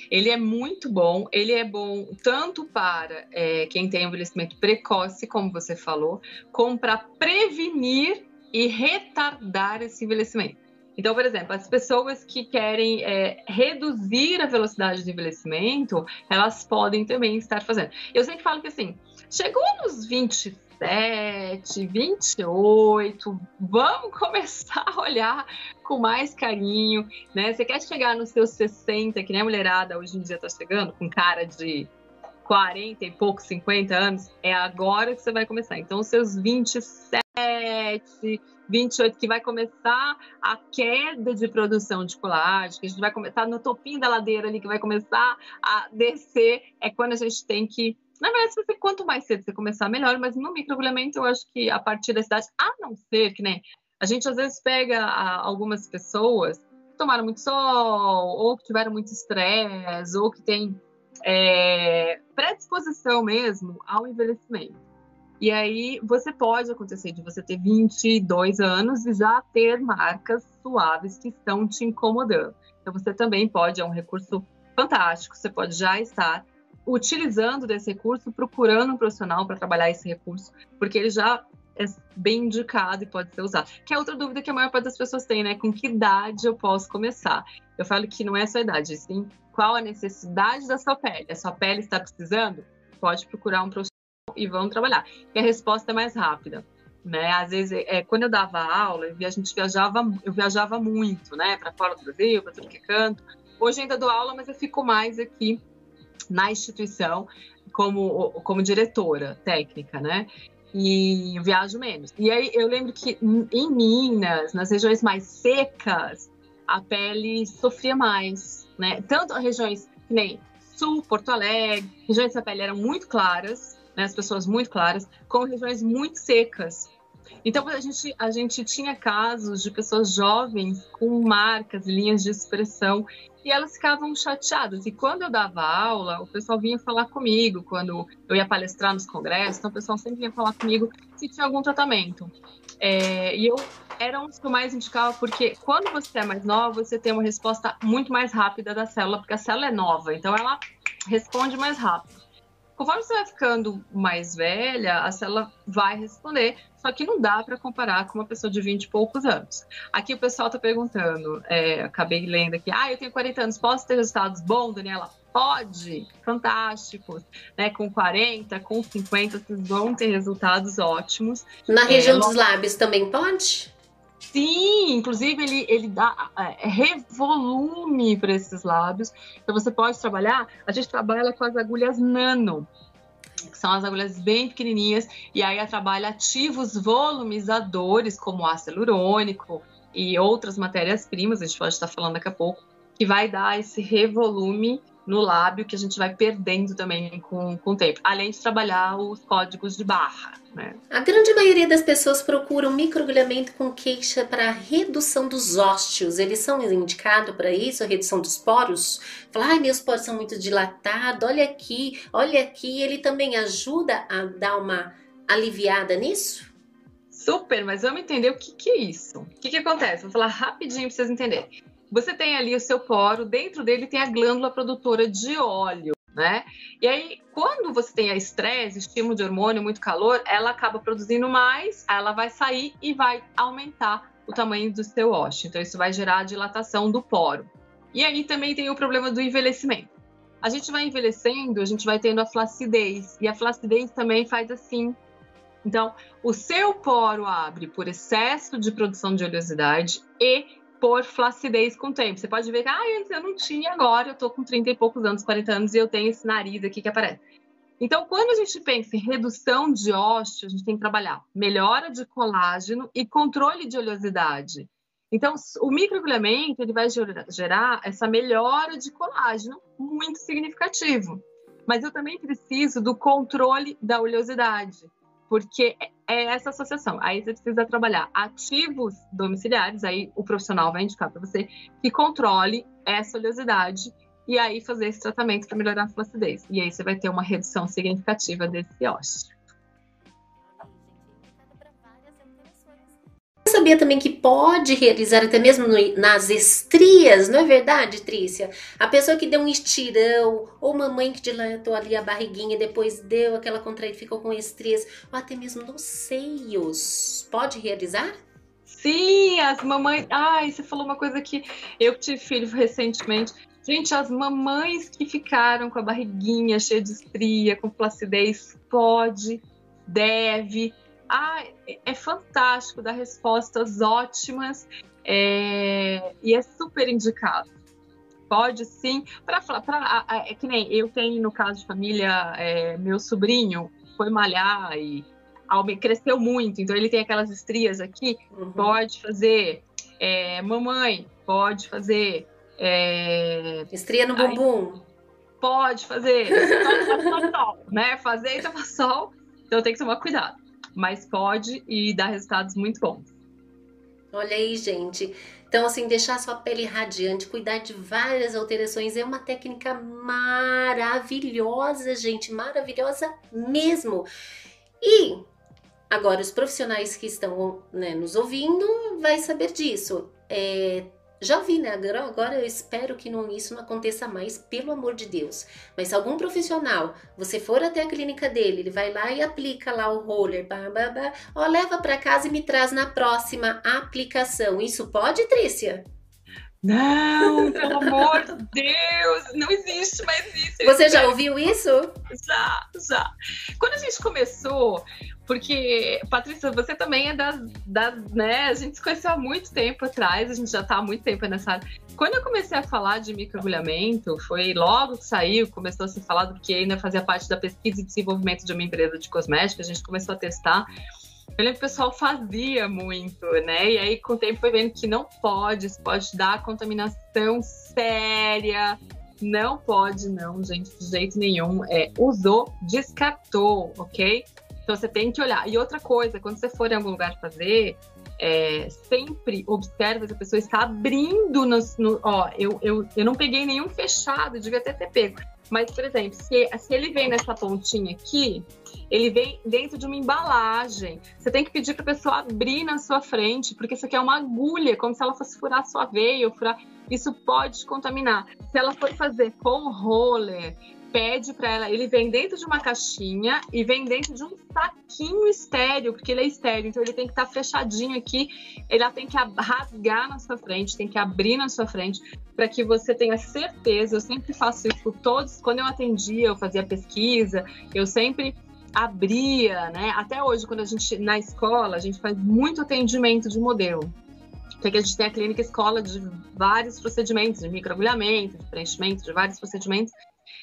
Ele é muito bom, ele é bom tanto para é, quem tem envelhecimento precoce, como você falou, como para prevenir e retardar esse envelhecimento. Então, por exemplo, as pessoas que querem é, reduzir a velocidade de envelhecimento, elas podem também estar fazendo. Eu sempre falo que assim, chegou nos 27, 28, vamos começar a olhar com mais carinho, né? Você quer chegar nos seus 60, que nem a mulherada hoje em dia está chegando, com cara de 40 e pouco, 50 anos, é agora que você vai começar. Então, os seus 27, 28, que vai começar a queda de produção de colágeno, que a gente vai começar no topinho da ladeira ali, que vai começar a descer, é quando a gente tem que. Na verdade, você, quanto mais cedo você começar, melhor, mas no microagulhamento eu acho que a partir da cidade, a não ser que, né? A gente às vezes pega algumas pessoas que tomaram muito sol, ou que tiveram muito estresse, ou que tem é, predisposição mesmo ao envelhecimento. E aí você pode acontecer de você ter 22 anos e já ter marcas suaves que estão te incomodando. Então você também pode, é um recurso fantástico, você pode já estar utilizando desse recurso, procurando um profissional para trabalhar esse recurso, porque ele já é bem indicado e pode ser usado. Que é outra dúvida que a maior parte das pessoas tem, né? Com que idade eu posso começar? Eu falo que não é só idade, sim qual a necessidade da sua pele. A sua pele está precisando? Pode procurar um profissional e vão trabalhar. E a resposta é mais rápida. Né? Às vezes, é, quando eu dava aula, a gente viajava, eu viajava muito, né? Para fora do Brasil, para tudo que é canto. Hoje ainda dou aula, mas eu fico mais aqui na instituição como, como diretora técnica, né? E viajo menos. E aí eu lembro que em Minas, nas regiões mais secas, a pele sofria mais, né? Tanto regiões que nem Sul, Porto Alegre, regiões da pele eram muito claras, né? As pessoas muito claras, como regiões muito secas, Então a gente, a gente tinha casos de pessoas jovens com marcas, linhas de expressão, e elas ficavam chateadas. E quando eu dava aula, o pessoal vinha falar comigo, quando eu ia palestrar nos congressos, então o pessoal sempre vinha falar comigo se tinha algum tratamento. É, e eu era um dos que eu mais indicava, porque quando você é mais nova, você tem uma resposta muito mais rápida da célula, porque a célula é nova, então ela responde mais rápido. Conforme você vai ficando mais velha, a célula vai responder, só que não dá para comparar com uma pessoa de 20 e poucos anos. Aqui o pessoal está perguntando, é, acabei lendo aqui, ah, eu tenho 40 anos, posso ter resultados bons, Daniela? Pode, fantásticos. Né? Com 40, com 50, vocês vão ter resultados ótimos. Na é, região dos lábios também pode? Sim, inclusive ele, ele dá é, revolume para esses lábios. Então você pode trabalhar, a gente trabalha com as agulhas nano, que são as agulhas bem pequenininhas, e aí a trabalha ativos volumizadores, como ácido hialurônico e outras matérias-primas, a gente pode estar falando daqui a pouco, que vai dar esse revolume no lábio que a gente vai perdendo também com, com o tempo, além de trabalhar os códigos de barra. Né? A grande maioria das pessoas procuram microagulhamento com queixa para redução dos ósteos. Eles são indicados para isso, a redução dos poros? Falar, ai, meus poros são muito dilatados, olha aqui, olha aqui. Ele também ajuda a dar uma aliviada nisso? Super, mas vamos entender o que, que é isso. O que, que acontece? Vou falar rapidinho para vocês entenderem. Você tem ali o seu poro, dentro dele tem a glândula produtora de óleo, né? E aí, quando você tem a estresse, estímulo de hormônio, muito calor, ela acaba produzindo mais, ela vai sair e vai aumentar o tamanho do seu ósseo. Então, isso vai gerar a dilatação do poro. E aí também tem o problema do envelhecimento. A gente vai envelhecendo, a gente vai tendo a flacidez, e a flacidez também faz assim. Então, o seu poro abre por excesso de produção de oleosidade e por flacidez com o tempo. Você pode ver que ah, antes eu não tinha, agora eu tô com 30 e poucos anos, 40 anos, e eu tenho esse nariz aqui que aparece. Então, quando a gente pensa em redução de ósseo, a gente tem que trabalhar melhora de colágeno e controle de oleosidade. Então, o microagulhamento ele vai gerar essa melhora de colágeno muito significativo. Mas eu também preciso do controle da oleosidade porque é essa associação. Aí você precisa trabalhar ativos domiciliares, aí o profissional vai indicar para você que controle essa oleosidade e aí fazer esse tratamento para melhorar a flacidez. E aí você vai ter uma redução significativa desse ósseo. Sabia também que pode realizar até mesmo no, nas estrias, não é verdade, Trícia? A pessoa que deu um estirão, ou mamãe que dilatou ali a barriguinha e depois deu aquela contraída, ficou com estrias, ou até mesmo nos seios, pode realizar? Sim, as mamães. Ai, você falou uma coisa que eu tive filho recentemente. Gente, as mamães que ficaram com a barriguinha cheia de estria, com flacidez, pode, deve ah, é fantástico, dá respostas ótimas é, e é super indicado. Pode sim, para falar, é que nem eu tenho no caso de família, é, meu sobrinho foi malhar e cresceu muito, então ele tem aquelas estrias aqui, uhum. pode fazer. É, mamãe, pode fazer. É, Estria no bumbum. Pode fazer. Sol, sol, né? Fazer e sol. Então tem que tomar cuidado mas pode e dá resultados muito bons. Olha aí, gente. Então, assim, deixar sua pele radiante, cuidar de várias alterações é uma técnica maravilhosa, gente, maravilhosa mesmo. E agora, os profissionais que estão né, nos ouvindo vai saber disso. É, já vi, né? Agora eu espero que não, isso não aconteça mais, pelo amor de Deus. Mas se algum profissional, você for até a clínica dele, ele vai lá e aplica lá o roller, bah, bah, bah, ó, leva para casa e me traz na próxima aplicação. Isso pode, Trícia? Não, pelo amor de Deus, não existe mais isso. Você já ouviu isso? Já, já. Quando a gente começou, porque, Patrícia, você também é das, das, né? A gente se conheceu há muito tempo atrás, a gente já está há muito tempo nessa área. Quando eu comecei a falar de microagulhamento, foi logo que saiu, começou a se falar do que ainda fazia parte da pesquisa e desenvolvimento de uma empresa de cosméticos, a gente começou a testar. Eu lembro que o pessoal fazia muito, né? E aí, com o tempo, foi vendo que não pode, isso pode dar contaminação séria. Não pode, não, gente, de jeito nenhum. É, usou, descartou, ok? Então você tem que olhar. E outra coisa, quando você for em algum lugar fazer, é, sempre observa se a pessoa está abrindo no, ó, eu, eu, eu não peguei nenhum fechado, devia até ter pego. Mas, por exemplo, se, se ele vem nessa pontinha aqui, ele vem dentro de uma embalagem. Você tem que pedir para a pessoa abrir na sua frente, porque isso aqui é uma agulha, como se ela fosse furar a sua veia ou furar. Isso pode contaminar. Se ela for fazer com roller, pede para ela, ele vem dentro de uma caixinha e vem dentro de um saquinho estéreo, porque ele é estéreo, então ele tem que estar tá fechadinho aqui, ele tem que rasgar na sua frente, tem que abrir na sua frente, para que você tenha certeza. Eu sempre faço isso por todos, quando eu atendia, eu fazia pesquisa, eu sempre abria, né? Até hoje, quando a gente na escola, a gente faz muito atendimento de modelo. Porque a gente tem a clínica escola de vários procedimentos, de microagulhamento, de preenchimento, de vários procedimentos.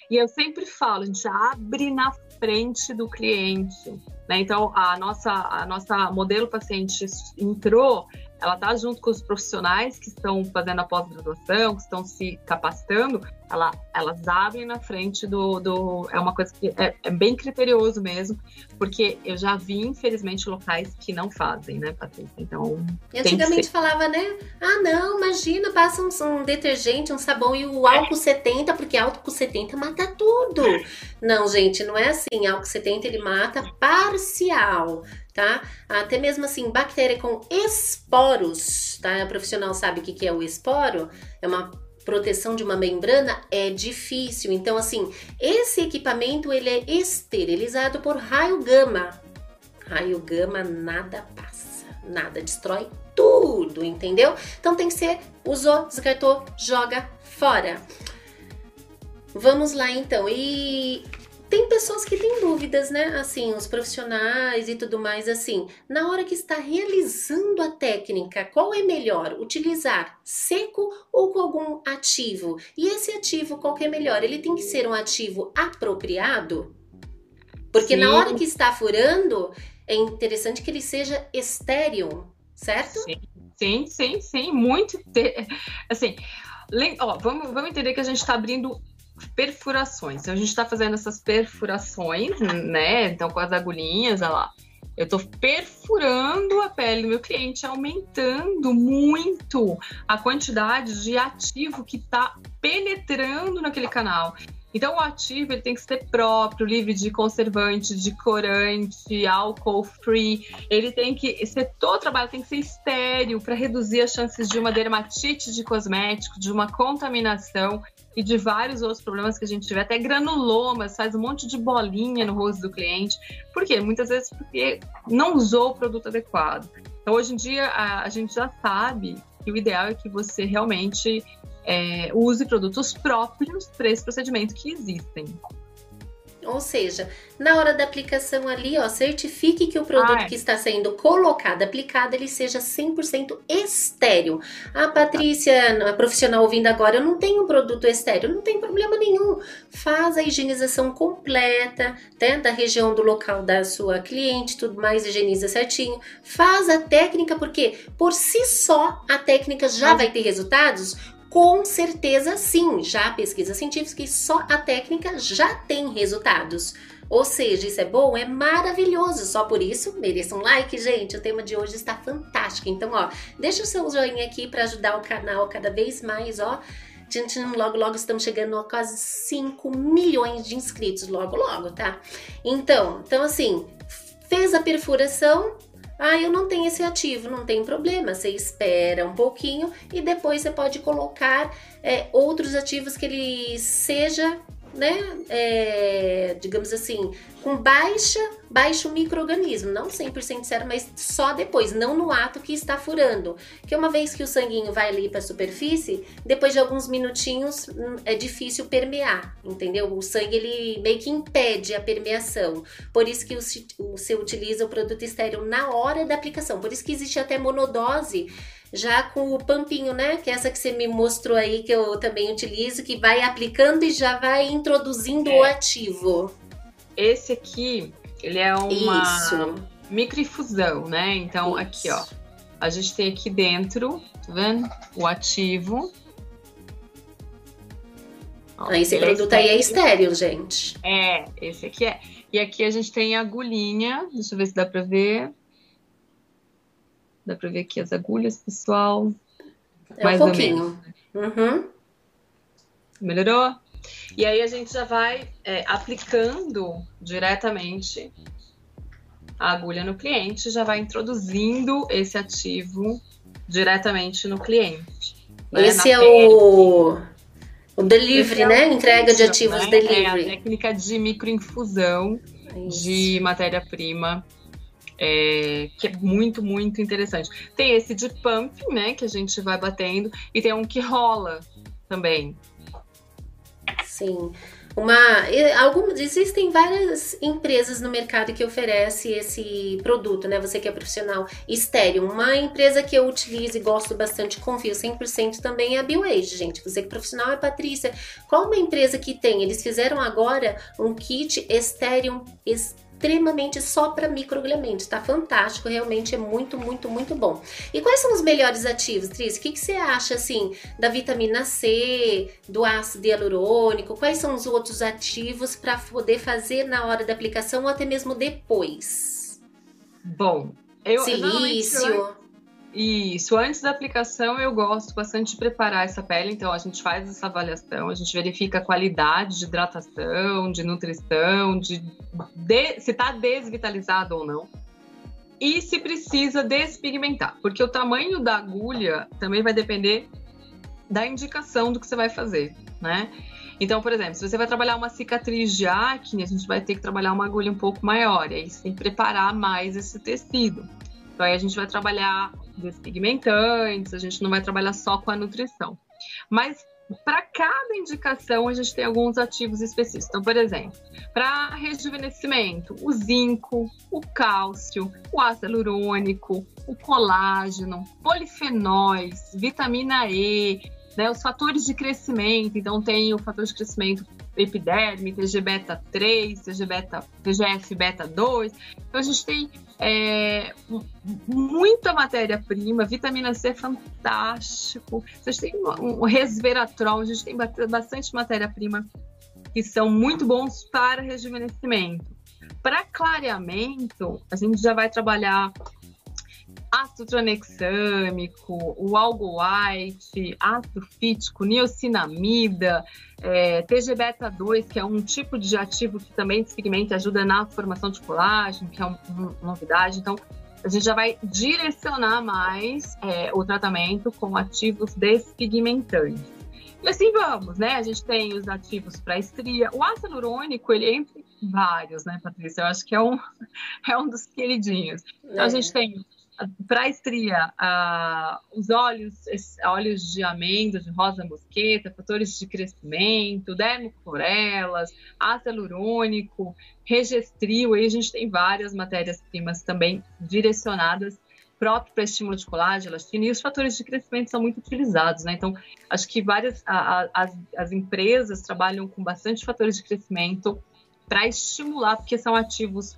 E eu sempre falo, a gente abre na frente do cliente. Né? Então, a nossa, a nossa modelo paciente entrou, ela está junto com os profissionais que estão fazendo a pós-graduação, que estão se capacitando, ela, elas abrem na frente do, do. É uma coisa que é, é, bem criterioso mesmo, porque eu já vi, infelizmente, locais que não fazem, né, Patrícia? Então. E antigamente falava, né? Ah, não, imagina, passa um, um, detergente, um sabão e o álcool é. 70, porque álcool 70 mata tudo. Não, gente, não é assim. Álcool 70 ele mata parcial tá? Até mesmo assim, bactéria com esporos, tá? O profissional sabe o que é o esporo? É uma proteção de uma membrana é difícil. Então, assim, esse equipamento ele é esterilizado por raio gama. Raio gama nada passa, nada destrói tudo, entendeu? Então tem que ser usou, descartou, joga fora. Vamos lá então. E tem pessoas que têm dúvidas, né? Assim, os profissionais e tudo mais, assim, na hora que está realizando a técnica, qual é melhor? Utilizar seco ou com algum ativo? E esse ativo, qual que é melhor? Ele tem que ser um ativo apropriado? Porque Sim. na hora que está furando, é interessante que ele seja estéreo, certo? Sim, sim, sim, sim muito. Assim, ó, vamos, vamos entender que a gente está abrindo perfurações. Então, a gente está fazendo essas perfurações, né? Então, com as agulhinhas, olha lá. Eu estou perfurando a pele do meu cliente, aumentando muito a quantidade de ativo que está penetrando naquele canal. Então, o ativo ele tem que ser próprio, livre de conservante, de corante, álcool free. Ele tem que ser todo o trabalho tem que ser estéreo para reduzir as chances de uma dermatite de cosmético, de uma contaminação e de vários outros problemas que a gente tiver, até granulomas, faz um monte de bolinha no rosto do cliente. Por quê? Muitas vezes porque não usou o produto adequado. Então, hoje em dia, a, a gente já sabe que o ideal é que você realmente é, use produtos próprios para esse procedimento que existem. Ou seja, na hora da aplicação ali, ó, certifique que o produto Ai. que está sendo colocado, aplicado, ele seja 100% estéreo. A Patrícia, a profissional ouvindo agora, eu não tenho um produto estéreo, não tem problema nenhum. Faz a higienização completa, né, da região do local da sua cliente, tudo mais, higieniza certinho. Faz a técnica, porque por si só a técnica já vai ter resultados com certeza sim, já há pesquisas científicas que só a técnica já tem resultados. Ou seja, isso é bom, é maravilhoso. Só por isso, mereça um like, gente. O tema de hoje está fantástico. Então, ó, deixa o seu joinha aqui para ajudar o canal cada vez mais, ó. Tchim, logo, logo estamos chegando a quase 5 milhões de inscritos, logo, logo, tá? Então, então assim, fez a perfuração, ah, eu não tenho esse ativo, não tem problema. Você espera um pouquinho e depois você pode colocar é, outros ativos que ele seja né, é, digamos assim, com baixa, baixo microorganismo, não 100% sério, mas só depois, não no ato que está furando. Que uma vez que o sanguinho vai ali para a superfície, depois de alguns minutinhos hum, é difícil permear, entendeu? O sangue ele meio que impede a permeação. Por isso que você utiliza o produto estéreo na hora da aplicação. Por isso que existe até monodose já com o pampinho, né? Que é essa que você me mostrou aí, que eu também utilizo, que vai aplicando e já vai introduzindo é. o ativo. Esse aqui, ele é uma Isso. microinfusão, né? Então, Isso. aqui, ó. A gente tem aqui dentro, tá vendo? O ativo. Ó, esse produto é aí é estéreo, gente. É, esse aqui é. E aqui a gente tem a agulhinha, deixa eu ver se dá para ver. Dá para ver aqui as agulhas, pessoal. É Mais um pouquinho. Uhum. Melhorou? E aí a gente já vai é, aplicando diretamente a agulha no cliente, já vai introduzindo esse ativo diretamente no cliente. Né? Esse é o, o delivery, é né? O Entrega de ativos né? delivery. É a técnica de microinfusão Isso. de matéria-prima. É, que é muito, muito interessante. Tem esse de pump, né, que a gente vai batendo, e tem um que rola também. Sim. Uma, algumas, existem várias empresas no mercado que oferecem esse produto, né? Você que é profissional estéreo. Uma empresa que eu utilizo e gosto bastante, confio 100% também é a BioAge, gente. Você que é profissional é Patrícia. Qual uma empresa que tem? Eles fizeram agora um kit estéreo extremamente só para microagulhamento. Tá fantástico, realmente é muito, muito, muito bom. E quais são os melhores ativos, Tris? O que, que você acha, assim, da vitamina C, do ácido hialurônico? Quais são os outros ativos para poder fazer na hora da aplicação ou até mesmo depois? Bom, eu... Silício... Isso, antes da aplicação eu gosto bastante de preparar essa pele, então a gente faz essa avaliação, a gente verifica a qualidade de hidratação, de nutrição, de, de se está desvitalizado ou não. E se precisa despigmentar, porque o tamanho da agulha também vai depender da indicação do que você vai fazer, né? Então, por exemplo, se você vai trabalhar uma cicatriz de acne, a gente vai ter que trabalhar uma agulha um pouco maior, e aí você tem que preparar mais esse tecido. Então aí a gente vai trabalhar despigmentantes, a gente não vai trabalhar só com a nutrição. Mas para cada indicação a gente tem alguns ativos específicos. Então, por exemplo, para rejuvenescimento, o zinco, o cálcio, o ácido hialurônico, o colágeno, polifenóis, vitamina E, né, os fatores de crescimento. Então, tem o fator de crescimento epiderme, TG beta 3, TG beta, TGF beta 2. Então a gente tem é, muita matéria-prima, vitamina C é fantástico. A gente tem um resveratrol, a gente tem bastante matéria-prima que são muito bons para rejuvenescimento. Para clareamento, a gente já vai trabalhar ácido tranexâmico, o algo white, ácido fítico, niacinamida, é, TG-beta-2, que é um tipo de ativo que também despigmenta ajuda na formação de colágeno, que é uma novidade. Então, a gente já vai direcionar mais é, o tratamento com ativos despigmentantes. E assim vamos, né? A gente tem os ativos para estria. O ácido hialurônico, ele é entre vários, né, Patrícia? Eu acho que é um, é um dos queridinhos. Então, a gente é. tem para estria, os óleos, óleos de amêndoa, de rosa mosqueta, fatores de crescimento, dermoclorelas, ácido hialurônico, regestril, aí a gente tem várias matérias-primas também direcionadas próprio para estímulo de colágeno, elastina, e os fatores de crescimento são muito utilizados, né? Então, acho que várias a, a, as, as empresas trabalham com bastante fatores de crescimento para estimular, porque são ativos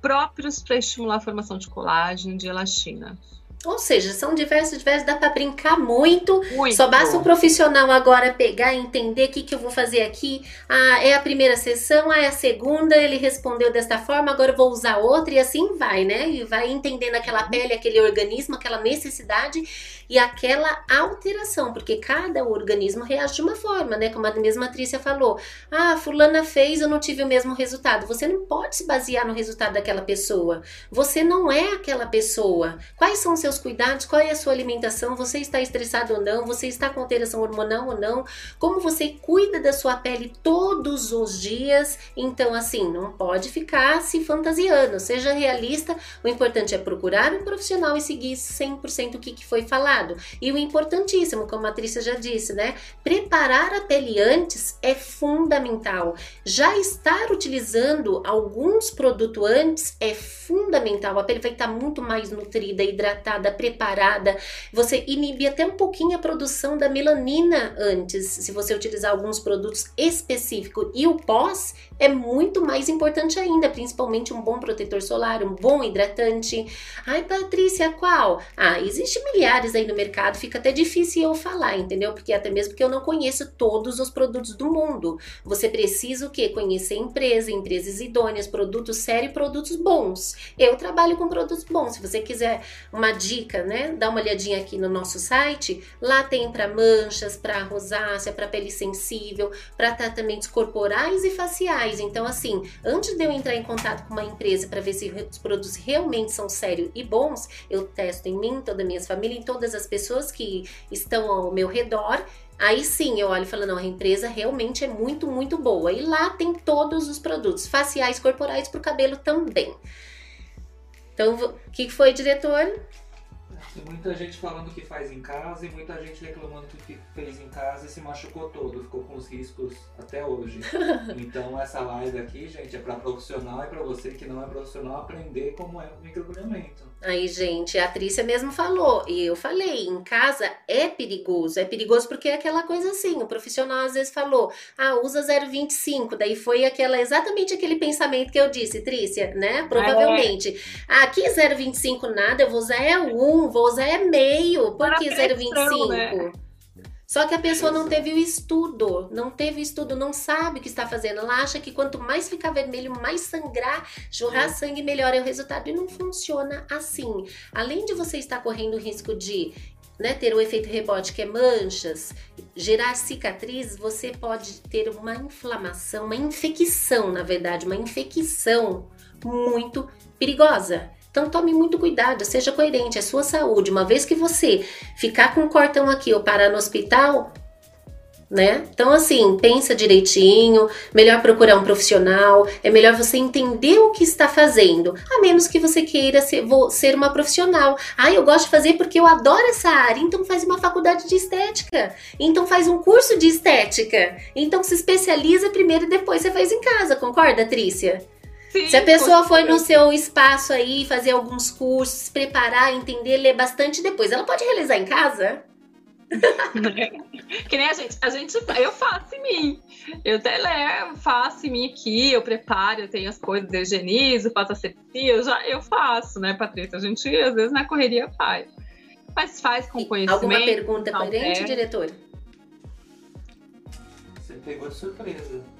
próprios para estimular a formação de colágeno, de elastina. Ou seja, são diversos, diversos, dá para brincar muito. muito. Só basta o profissional agora pegar e entender o que, que eu vou fazer aqui. Ah, é a primeira sessão, ah, é a segunda, ele respondeu desta forma, agora eu vou usar outra, e assim vai, né? E vai entendendo aquela uhum. pele, aquele organismo, aquela necessidade e aquela alteração, porque cada organismo reage de uma forma, né? Como a mesma Trícia falou. Ah, fulana fez, eu não tive o mesmo resultado. Você não pode se basear no resultado daquela pessoa. Você não é aquela pessoa. Quais são os seus cuidados? Qual é a sua alimentação? Você está estressado ou não? Você está com alteração hormonal ou não? Como você cuida da sua pele todos os dias? Então, assim, não pode ficar se fantasiando. Seja realista. O importante é procurar um profissional e seguir 100% o que, que foi falado. E o importantíssimo, como a Trícia já disse, né? Preparar a pele antes é fundamental. Já estar utilizando alguns produtos antes é fundamental. A pele vai estar muito mais nutrida, hidratada preparada. Você inibe até um pouquinho a produção da melanina antes, se você utilizar alguns produtos específicos. E o pós é muito mais importante ainda, principalmente um bom protetor solar, um bom hidratante. Ai, Patrícia, qual? Ah, existe milhares aí no mercado, fica até difícil eu falar, entendeu? Porque até mesmo porque eu não conheço todos os produtos do mundo. Você precisa o quê? Conhecer empresa, empresas idôneas, produtos sérios e produtos bons. Eu trabalho com produtos bons. Se você quiser uma dica, né? Dá uma olhadinha aqui no nosso site. Lá tem para manchas, para rosácea, para pele sensível, para tratamentos corporais e faciais então, assim, antes de eu entrar em contato com uma empresa para ver se os produtos realmente são sérios e bons, eu testo em mim, toda a minha família, em todas as pessoas que estão ao meu redor. Aí sim eu olho e falo, não, a empresa realmente é muito, muito boa. E lá tem todos os produtos, faciais, corporais para o cabelo também. Então, o que foi, diretor? Tem muita gente falando que faz em casa e muita gente reclamando que fez em casa e se machucou todo, ficou com os riscos até hoje. então essa live aqui, gente, é para profissional e para você que não é profissional aprender como é o microagulhamento. Aí, gente, a Trícia mesmo falou, e eu falei, em casa é perigoso. É perigoso porque é aquela coisa assim, o profissional às vezes falou, ah, usa 0,25, daí foi aquela exatamente aquele pensamento que eu disse, Trícia, né? Provavelmente. É. Ah, aqui 0,25 nada, eu vou usar é 1, vou usar é meio, por que 0,25? Né? Só que a pessoa não teve o estudo, não teve o estudo, não sabe o que está fazendo. Ela acha que quanto mais ficar vermelho, mais sangrar, jorrar sangue, melhor é o resultado. E não funciona assim. Além de você estar correndo o risco de né, ter o efeito rebote, que é manchas, gerar cicatriz, você pode ter uma inflamação, uma infecção, na verdade, uma infecção muito perigosa. Então tome muito cuidado, seja coerente, é sua saúde. Uma vez que você ficar com um cortão aqui ou parar no hospital, né? Então, assim, pensa direitinho, melhor procurar um profissional, é melhor você entender o que está fazendo, a menos que você queira ser, ser uma profissional. Ah, eu gosto de fazer porque eu adoro essa área, então faz uma faculdade de estética, então faz um curso de estética, então se especializa primeiro e depois você faz em casa, concorda, Trícia? Sim, Se a pessoa foi no seu espaço aí fazer alguns cursos, se preparar, entender, ler bastante depois, ela pode realizar em casa? que nem a gente, a gente, eu faço em mim. Eu até levo, faço em mim aqui, eu preparo, eu tenho as coisas, eu higienizo, faço asepsia, eu já eu faço, né, Patrícia? A gente às vezes na correria faz. Mas faz com conhecimento. Alguma pergunta coerente, diretor? Você pegou de surpresa.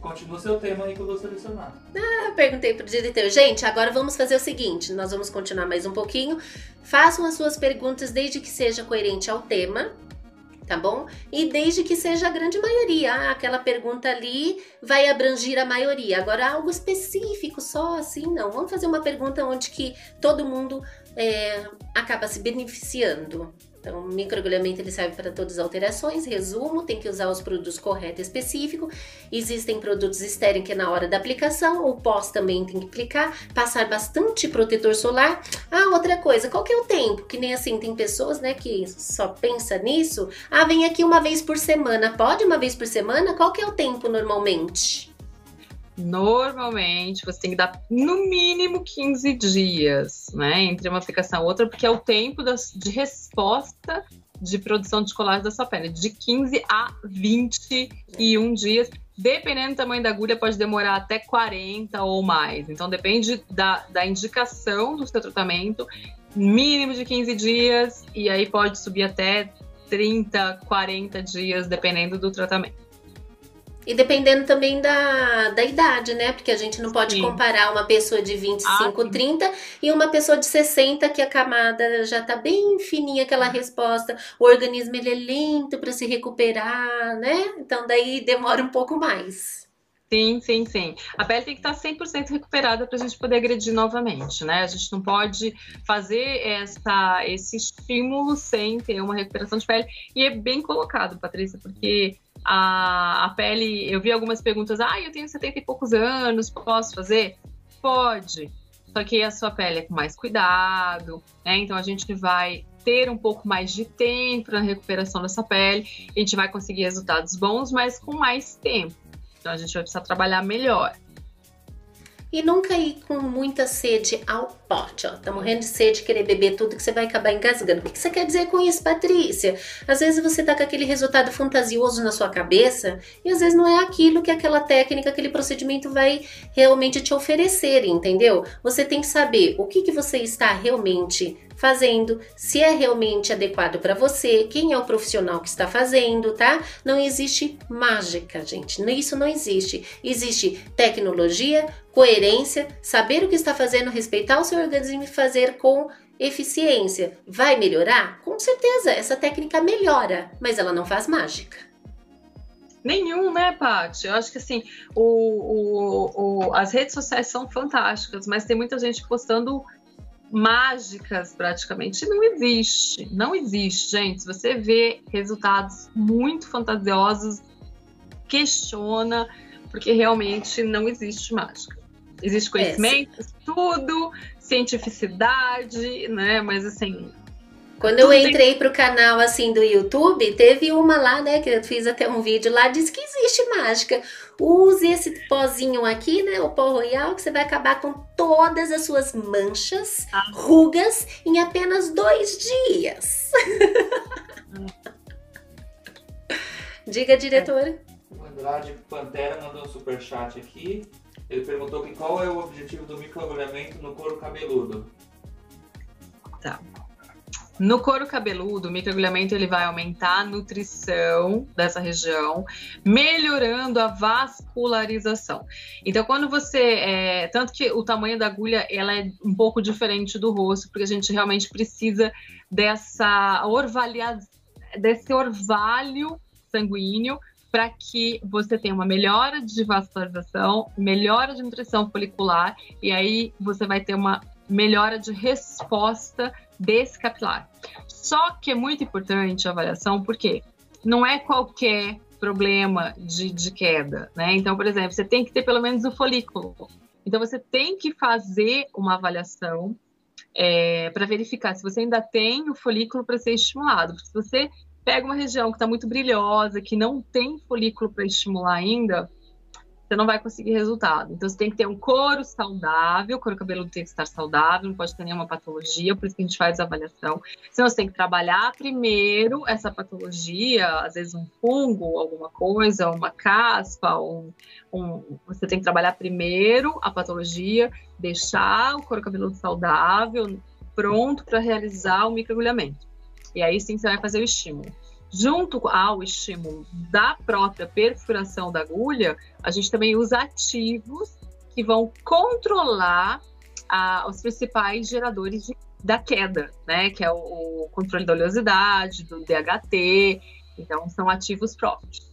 Continua o seu tema aí que eu vou selecionar. Ah, perguntei pro diretor. Gente, agora vamos fazer o seguinte: nós vamos continuar mais um pouquinho. Façam as suas perguntas desde que seja coerente ao tema, tá bom? E desde que seja a grande maioria. Ah, aquela pergunta ali vai abranger a maioria. Agora, algo específico, só assim, não. Vamos fazer uma pergunta onde que todo mundo é, acaba se beneficiando. Então, o microagulhamento ele serve para todas as alterações. Resumo, tem que usar os produtos corretos específicos. Existem produtos estéreis que na hora da aplicação, o pós também tem que aplicar. Passar bastante protetor solar. Ah, outra coisa, qual que é o tempo? Que nem assim, tem pessoas, né, que só pensa nisso. Ah, vem aqui uma vez por semana. Pode uma vez por semana? Qual que é o tempo normalmente? Normalmente você tem que dar no mínimo 15 dias, né, entre uma aplicação e outra, porque é o tempo das, de resposta de produção de colágeno da sua pele, de 15 a 21 dias. Dependendo do tamanho da agulha, pode demorar até 40 ou mais. Então, depende da, da indicação do seu tratamento, mínimo de 15 dias, e aí pode subir até 30, 40 dias, dependendo do tratamento. E dependendo também da, da idade, né? Porque a gente não pode sim. comparar uma pessoa de 25, ah, 30 e uma pessoa de 60 que a camada já tá bem fininha aquela resposta. O organismo ele é lento para se recuperar, né? Então daí demora um pouco mais. Sim, sim, sim. A pele tem que estar 100% recuperada para a gente poder agredir novamente, né? A gente não pode fazer essa, esse estímulo sem ter uma recuperação de pele. E é bem colocado, Patrícia, porque a, a pele, eu vi algumas perguntas, ah, eu tenho 70 e poucos anos, posso fazer? Pode, só que a sua pele é com mais cuidado, né? Então a gente vai ter um pouco mais de tempo na recuperação dessa pele, a gente vai conseguir resultados bons, mas com mais tempo. Então a gente vai precisar trabalhar melhor. E nunca ir com muita sede ao pote, ó. Tá morrendo de sede, querer beber tudo que você vai acabar engasgando. O que você quer dizer com isso, Patrícia? Às vezes você tá com aquele resultado fantasioso na sua cabeça e às vezes não é aquilo que aquela técnica, aquele procedimento vai realmente te oferecer, entendeu? Você tem que saber o que, que você está realmente fazendo, se é realmente adequado para você, quem é o profissional que está fazendo, tá? Não existe mágica, gente. Isso não existe. Existe tecnologia, coerência, saber o que está fazendo, respeitar o seu organismo e fazer com eficiência. Vai melhorar? Com certeza, essa técnica melhora, mas ela não faz mágica. Nenhum, né, Paty? Eu acho que assim, o, o, o, as redes sociais são fantásticas, mas tem muita gente postando mágicas praticamente não existe. Não existe, gente. Você vê resultados muito fantasiosos, questiona, porque realmente não existe mágica. Existe conhecimento, é, estudo, cientificidade, né? Mas assim, quando eu entrei tem... pro canal assim do YouTube, teve uma lá, né, que eu fiz até um vídeo lá, diz que existe mágica. Use esse pozinho aqui, né, o pó royal, que você vai acabar com todas as suas manchas, ah. rugas em apenas dois dias. Diga, diretora. O Andrade Pantera mandou um superchat aqui. Ele perguntou que qual é o objetivo do microagulhamento no couro cabeludo. Tá. No couro cabeludo, o microagulhamento ele vai aumentar a nutrição dessa região, melhorando a vascularização. Então, quando você, é, tanto que o tamanho da agulha ela é um pouco diferente do rosto, porque a gente realmente precisa dessa orvalha, desse orvalho sanguíneo para que você tenha uma melhora de vascularização, melhora de nutrição folicular e aí você vai ter uma melhora de resposta desse capilar. Só que é muito importante a avaliação, porque não é qualquer problema de, de queda, né? Então, por exemplo, você tem que ter pelo menos o folículo. Então, você tem que fazer uma avaliação é, para verificar se você ainda tem o folículo para ser estimulado. Porque se você pega uma região que está muito brilhosa, que não tem folículo para estimular ainda, você não vai conseguir resultado. Então, você tem que ter um couro saudável, o couro cabeludo tem que estar saudável, não pode ter nenhuma patologia, por isso que a gente faz a avaliação. Então, você tem que trabalhar primeiro essa patologia, às vezes um fungo, alguma coisa, uma caspa, um, um, você tem que trabalhar primeiro a patologia, deixar o couro cabeludo saudável, pronto para realizar o microagulhamento. E aí sim você vai fazer o estímulo junto ao estímulo da própria perfuração da agulha, a gente também usa ativos que vão controlar ah, os principais geradores de, da queda, né? Que é o, o, controle da oleosidade, do DHT. Então, são ativos próprios.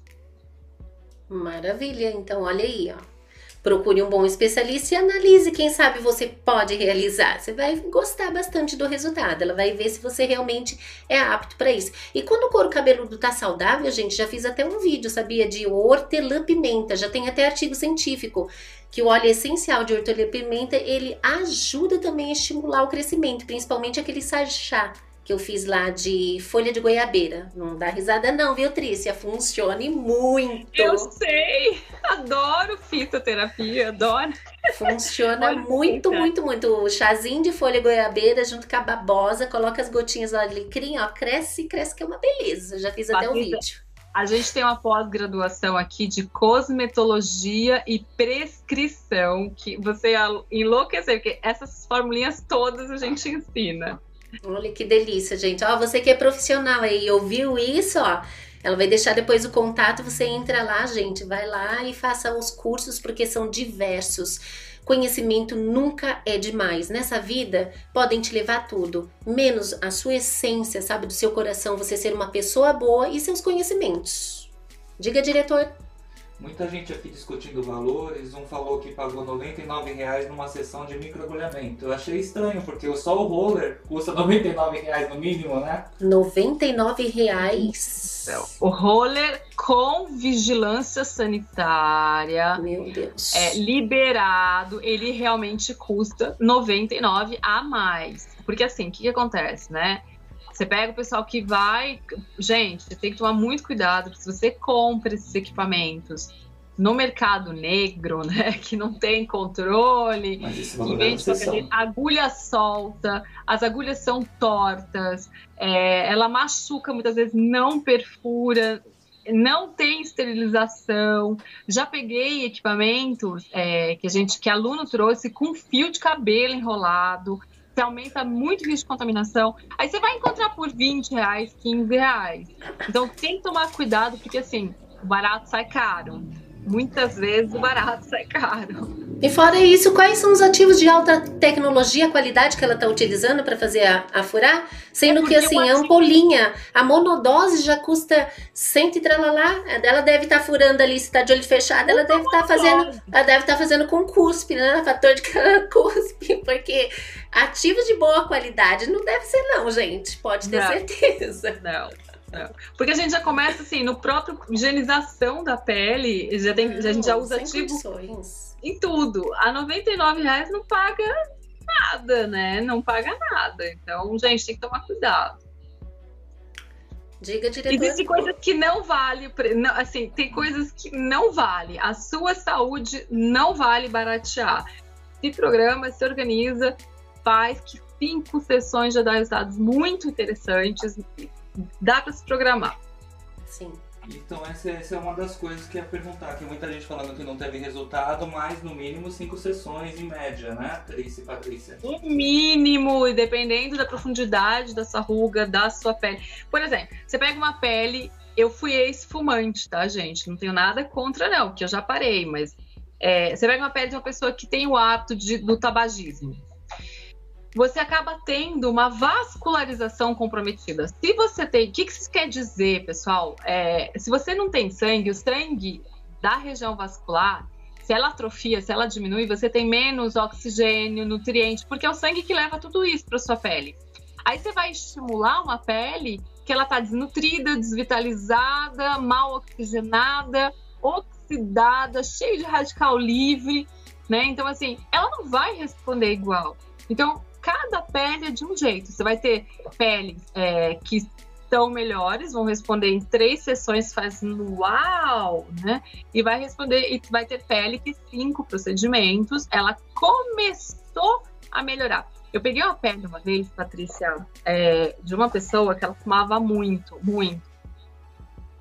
Maravilha. Então, olha aí, ó. Procure um bom especialista e analise quem sabe você pode realizar. Você vai gostar bastante do resultado. Ela vai ver se você realmente é apto para isso. E quando o couro cabeludo tá saudável, gente, já fiz até um vídeo, sabia? De hortelã-pimenta. Já tem até artigo científico que o óleo essencial de hortelã-pimenta ele ajuda também a estimular o crescimento, principalmente aquele chá que eu fiz lá de folha de goiabeira. Não dá risada não, viu, Trícia? Funcione muito. Eu sei! Adoro fitoterapia, adoro. Funciona muito, muito, muito. O chazinho de folha de goiabeira junto com a babosa, coloca as gotinhas lá de alecrim, ó, cresce, cresce que é uma beleza. Já fiz até o vídeo. A gente tem uma pós-graduação aqui de cosmetologia e prescrição, que você enlouquecer, porque essas formulinhas todas a gente ensina. Olha que delícia, gente. Ó, você que é profissional aí, ouviu isso, ó? Ela vai deixar depois o contato, você entra lá, gente, vai lá e faça os cursos porque são diversos. Conhecimento nunca é demais. Nessa vida, podem te levar tudo, menos a sua essência, sabe, do seu coração, você ser uma pessoa boa e seus conhecimentos. Diga, diretor. Muita gente aqui discutindo valores, um falou que pagou 99 reais numa sessão de microagulhamento. Eu achei estranho, porque só o roller custa 99 reais no mínimo, né? 99 reais. O roller com vigilância sanitária. Meu Deus. É liberado, ele realmente custa 99 a mais. Porque assim, o que, que acontece, né? Você pega o pessoal que vai. Gente, você tem que tomar muito cuidado, porque se você compra esses equipamentos no mercado negro, né, que não tem controle, que vende agulha solta, as agulhas são tortas, é, ela machuca muitas vezes, não perfura, não tem esterilização. Já peguei equipamentos é, que a gente, que aluno trouxe com fio de cabelo enrolado, que aumenta muito o risco de contaminação. Aí você vai encontrar por 20 reais, 15 reais. Então tem que tomar cuidado, porque assim, o barato sai caro muitas vezes o barato sai caro. E fora isso, quais são os ativos de alta tecnologia, qualidade que ela está utilizando para fazer a, a, furar? Sendo é que assim, a ampolinha, a monodose já custa cento e tralalá, ela deve estar tá furando ali, se está de olho fechado, ela deve estar tá fazendo, ela deve estar tá fazendo com cuspe, né? Fator de cuspe, porque ativos de boa qualidade não deve ser não, gente, pode ter não. certeza. Não. É. Porque a gente já começa assim, no próprio higienização da pele, já tem, a gente já usa ativo em tudo. A 99 reais não paga nada, né? Não paga nada. Então, gente, tem que tomar cuidado. Diga, diretor. Existem coisas que não vale, não, assim, tem coisas que não vale. A sua saúde não vale baratear. Se programa, se organiza, faz que cinco sessões já dão resultados muito interessantes dá para se programar. Sim. Então essa, essa, é uma das coisas que ia perguntar, que muita gente falando que não teve resultado, mas no mínimo cinco sessões em média, né, Trícia e Patrícia? No mínimo, e dependendo da profundidade da sua ruga, da sua pele. Por exemplo, você pega uma pele, eu fui ex-fumante, tá, gente? Não tenho nada contra, não, que eu já parei, mas é, você pega uma pele de uma pessoa que tem o hábito de, do tabagismo você acaba tendo uma vascularização comprometida. Se você tem. O que, isso quer dizer, pessoal? É, se você não tem sangue, o sangue da região vascular, se ela atrofia, se ela diminui, você tem menos oxigênio, nutriente, porque é o sangue que leva tudo isso para sua pele. Aí você vai estimular uma pele que ela está desnutrida, desvitalizada, mal oxigenada, oxidada, cheia de radical livre, né? Então, assim, ela não vai responder igual. Então, cada pele é de um jeito. Você vai ter peles é, que estão melhores, vão responder em três sessões fazendo uau, né? E vai responder, e vai ter pele que cinco procedimentos, ela começou a melhorar. Eu peguei uma pele uma vez, Patrícia, é, de uma pessoa que ela fumava muito, muito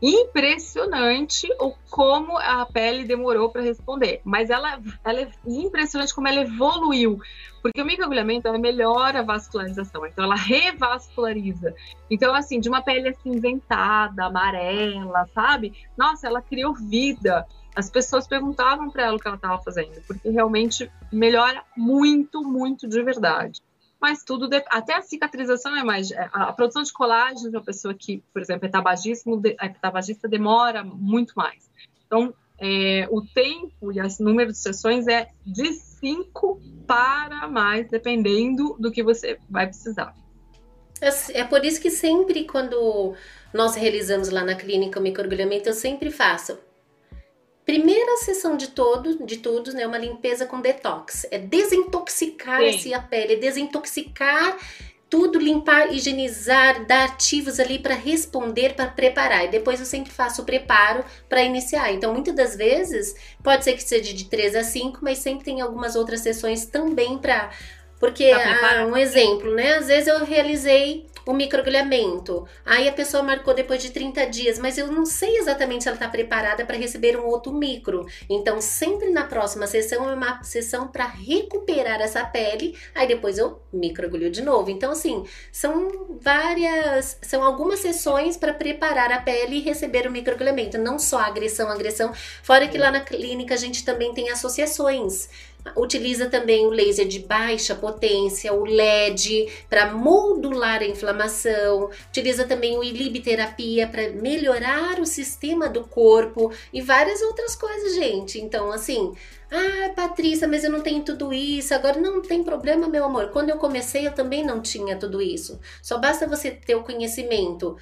impressionante o como a pele demorou para responder. Mas ela, ela é impressionante como ela evoluiu. Porque o microagulhamento ela melhora a vascularização, então ela revasculariza. Então, assim, de uma pele acinzentada, amarela, sabe? Nossa, ela criou vida. As pessoas perguntavam para ela o que ela estava fazendo, porque realmente melhora muito, muito de verdade mas tudo de... até a cicatrização é mais é, a produção de colágeno de uma pessoa que, por exemplo, é tabagismo, é tabagista demora muito mais. Então, é, o tempo e o número de sessões é de 5 para mais, dependendo do que você vai precisar. É, por isso que sempre quando nós realizamos lá na clínica o microagulhamento, eu sempre faço Primeira sessão de todo, de todos, né, uma limpeza com detox. É desintoxicar assim, a pele, é desintoxicar tudo, limpar, higienizar, dar ativos ali para responder, para preparar. E depois eu sempre faço o preparo para iniciar. Então, muitas das vezes, pode ser que seja de 3 a 5, mas sempre tem algumas outras sessões também para porque, ah, um exemplo, né? Às vezes eu realizei o microagulhamento. Aí a pessoa marcou depois de 30 dias, mas eu não sei exatamente se ela está preparada para receber um outro micro. Então, sempre na próxima sessão é uma sessão para recuperar essa pele, aí depois eu microagulho de novo. Então, assim, são várias, são algumas sessões para preparar a pele e receber o microagulhamento, não só agressão, agressão. Fora que lá na clínica a gente também tem associações Utiliza também o laser de baixa potência, o LED para modular a inflamação. Utiliza também o ilibiterapia para melhorar o sistema do corpo e várias outras coisas, gente. Então, assim, ah, Patrícia, mas eu não tenho tudo isso. Agora não tem problema, meu amor. Quando eu comecei, eu também não tinha tudo isso. Só basta você ter o conhecimento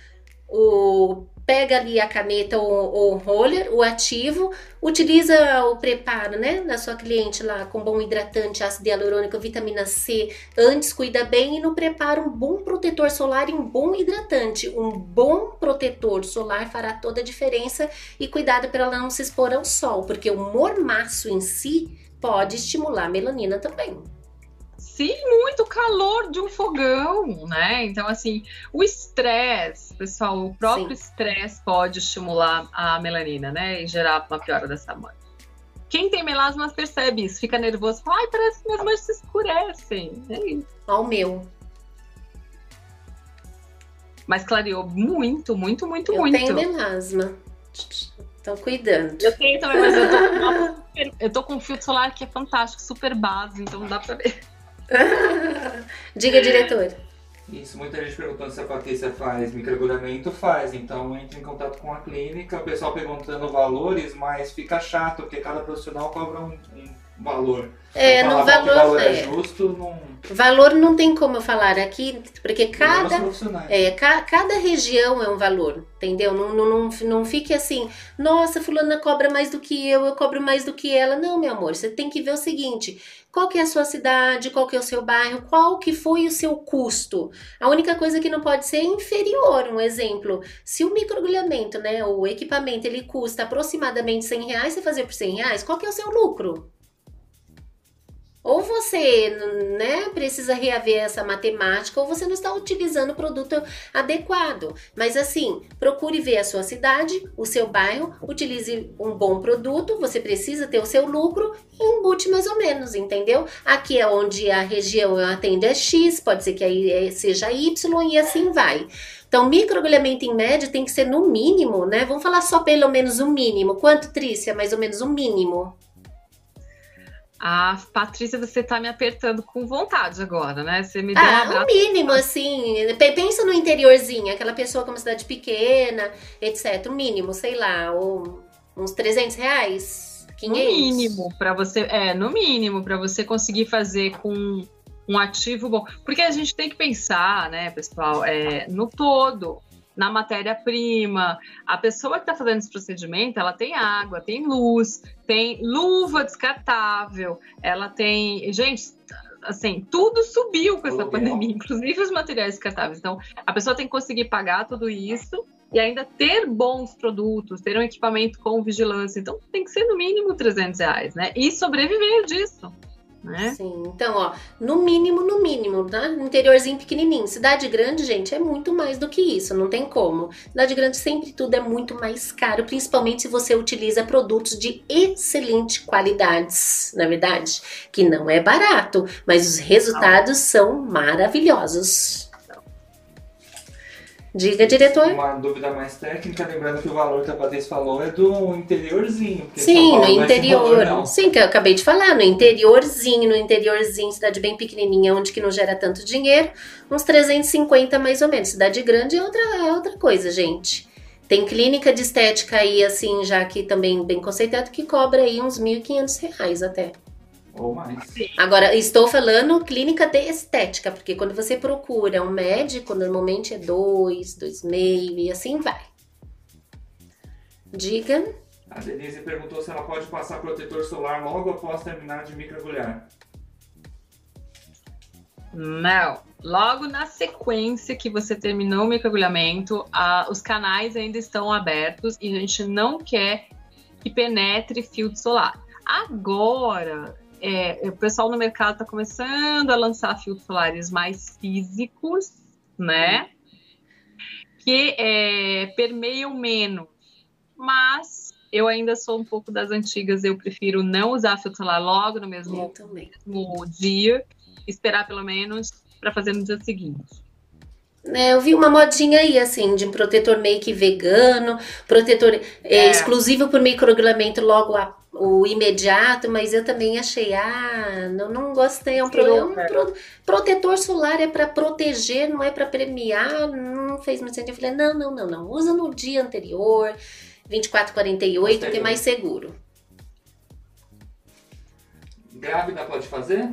o pega ali a caneta ou o roller, o ativo, utiliza o preparo, né, da sua cliente lá com bom hidratante, ácido hialurônico, vitamina C, antes cuida bem e no preparo um bom protetor solar e um bom hidratante. Um bom protetor solar fará toda a diferença e cuidado para ela não se expor ao sol, porque o mormaço em si pode estimular a melanina também. Sim, muito calor de um fogão, né? Então, assim, o estresse, pessoal, o próprio estresse pode estimular a melanina, né? E gerar uma piora dessa mancha. Quem tem melasma percebe isso, fica nervoso, fala, ai, parece que minhas manchas se escurecem. É isso. Ó, o meu. Mas clareou muito, muito, muito, eu muito. Eu tenho melasma. Tô cuidando. Eu tenho também, mas eu tô, eu tô com um filtro solar que é fantástico, super base, então dá pra ver. Diga, diretor. Isso, muita gente perguntando se a Patrícia faz microagulhamento, faz. Então entre em contato com a clínica, o pessoal perguntando valores, mas fica chato, porque cada profissional cobra um, um valor. É, no valor, valor é, é justo, não... Valor não tem como eu falar aqui, porque cada, é, ca, cada região é um valor, entendeu? Não, não, não, não fique assim, nossa, fulana cobra mais do que eu, eu cobro mais do que ela. Não, meu amor, você tem que ver o seguinte, qual que é a sua cidade, qual que é o seu bairro, qual que foi o seu custo. A única coisa que não pode ser é inferior, um exemplo, se o microagulhamento, né, o equipamento, ele custa aproximadamente 100 reais, você fazer por 100 reais, qual que é o seu lucro? Ou você né, precisa reaver essa matemática, ou você não está utilizando o produto adequado. Mas assim, procure ver a sua cidade, o seu bairro, utilize um bom produto, você precisa ter o seu lucro e embute mais ou menos, entendeu? Aqui é onde a região atende é X, pode ser que aí é, seja Y e assim vai. Então, microagulhamento em média tem que ser no mínimo, né? Vamos falar só pelo menos o mínimo. Quanto, Trícia? Mais ou menos o mínimo. Ah, Patrícia, você tá me apertando com vontade agora, né? Você me deu ah, um o mínimo, assim. Pensa no interiorzinho, aquela pessoa com uma cidade pequena, etc. O mínimo, sei lá, ou uns 300 reais? 500? No mínimo, para você, é, no mínimo, para você conseguir fazer com um ativo bom. Porque a gente tem que pensar, né, pessoal, é, no todo na matéria-prima. A pessoa que está fazendo esse procedimento, ela tem água, tem luz, tem luva descartável, ela tem. Gente, assim, tudo subiu com essa pandemia, inclusive os materiais descartáveis. Então, a pessoa tem que conseguir pagar tudo isso e ainda ter bons produtos, ter um equipamento com vigilância. Então, tem que ser no mínimo 300 reais, né? E sobreviver disso. Né? Sim, então, ó, no mínimo, no mínimo, tá? Interiorzinho pequenininho. Cidade grande, gente, é muito mais do que isso, não tem como. Cidade grande sempre tudo é muito mais caro, principalmente se você utiliza produtos de excelente qualidades, na verdade, que não é barato, mas os resultados são maravilhosos. Diga, diretor. Uma dúvida mais técnica, lembrando que o valor que a Patrícia falou é do interiorzinho. Sim, no interior. Valor, Sim, que eu acabei de falar, no interiorzinho, no interiorzinho, cidade bem pequenininha, onde que não gera tanto dinheiro, uns 350 mais ou menos. Cidade grande é outra, é outra coisa, gente. Tem clínica de estética aí, assim, já que também bem conceituado, que cobra aí uns 1.500 reais até. Ou mais. Agora, estou falando clínica de estética, porque quando você procura um médico, normalmente é dois, dois meio e assim vai. Diga. A Denise perguntou se ela pode passar protetor solar logo após terminar de microagulhar. Não. Logo na sequência que você terminou o microagulhamento, os canais ainda estão abertos e a gente não quer que penetre filtro solar. Agora, é, o pessoal no mercado está começando a lançar filtros solares mais físicos, né? Que é, permeiam menos. Mas eu ainda sou um pouco das antigas, eu prefiro não usar filtro solar logo no mesmo, mesmo dia, esperar pelo menos para fazer no dia seguinte. É, eu vi uma modinha aí, assim, de um protetor make vegano, protetor é, é. exclusivo por microagulhamento logo a o imediato, mas eu também achei, ah, não, não gostei. É um, pro, é um pro, protetor solar é para proteger, não é para premiar. Não fez muito sentido. Eu falei, não, não, não, não. Usa no dia anterior, 24, 48, que é mais seguro. Grávida pode fazer?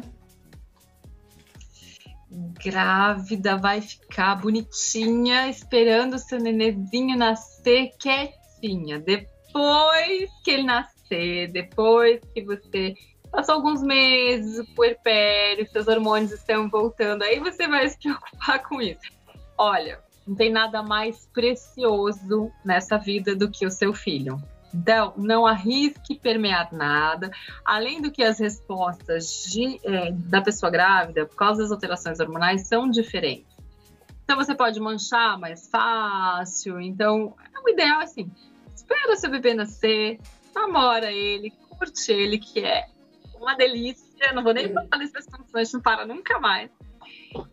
grávida vai ficar bonitinha, esperando o seu nenezinho nascer quietinha. Depois que ele nascer, depois que você passou alguns meses, o puerpério, seus hormônios estão voltando, aí você vai se preocupar com isso. Olha, não tem nada mais precioso nessa vida do que o seu filho. Então, não arrisque permear nada. Além do que as respostas de, é, da pessoa grávida, por causa das alterações hormonais, são diferentes. Então, você pode manchar mais fácil. Então, o ideal é assim: espera seu bebê nascer, namora ele, curte ele, que é uma delícia. Não vou nem falar isso, senão a gente não para nunca mais.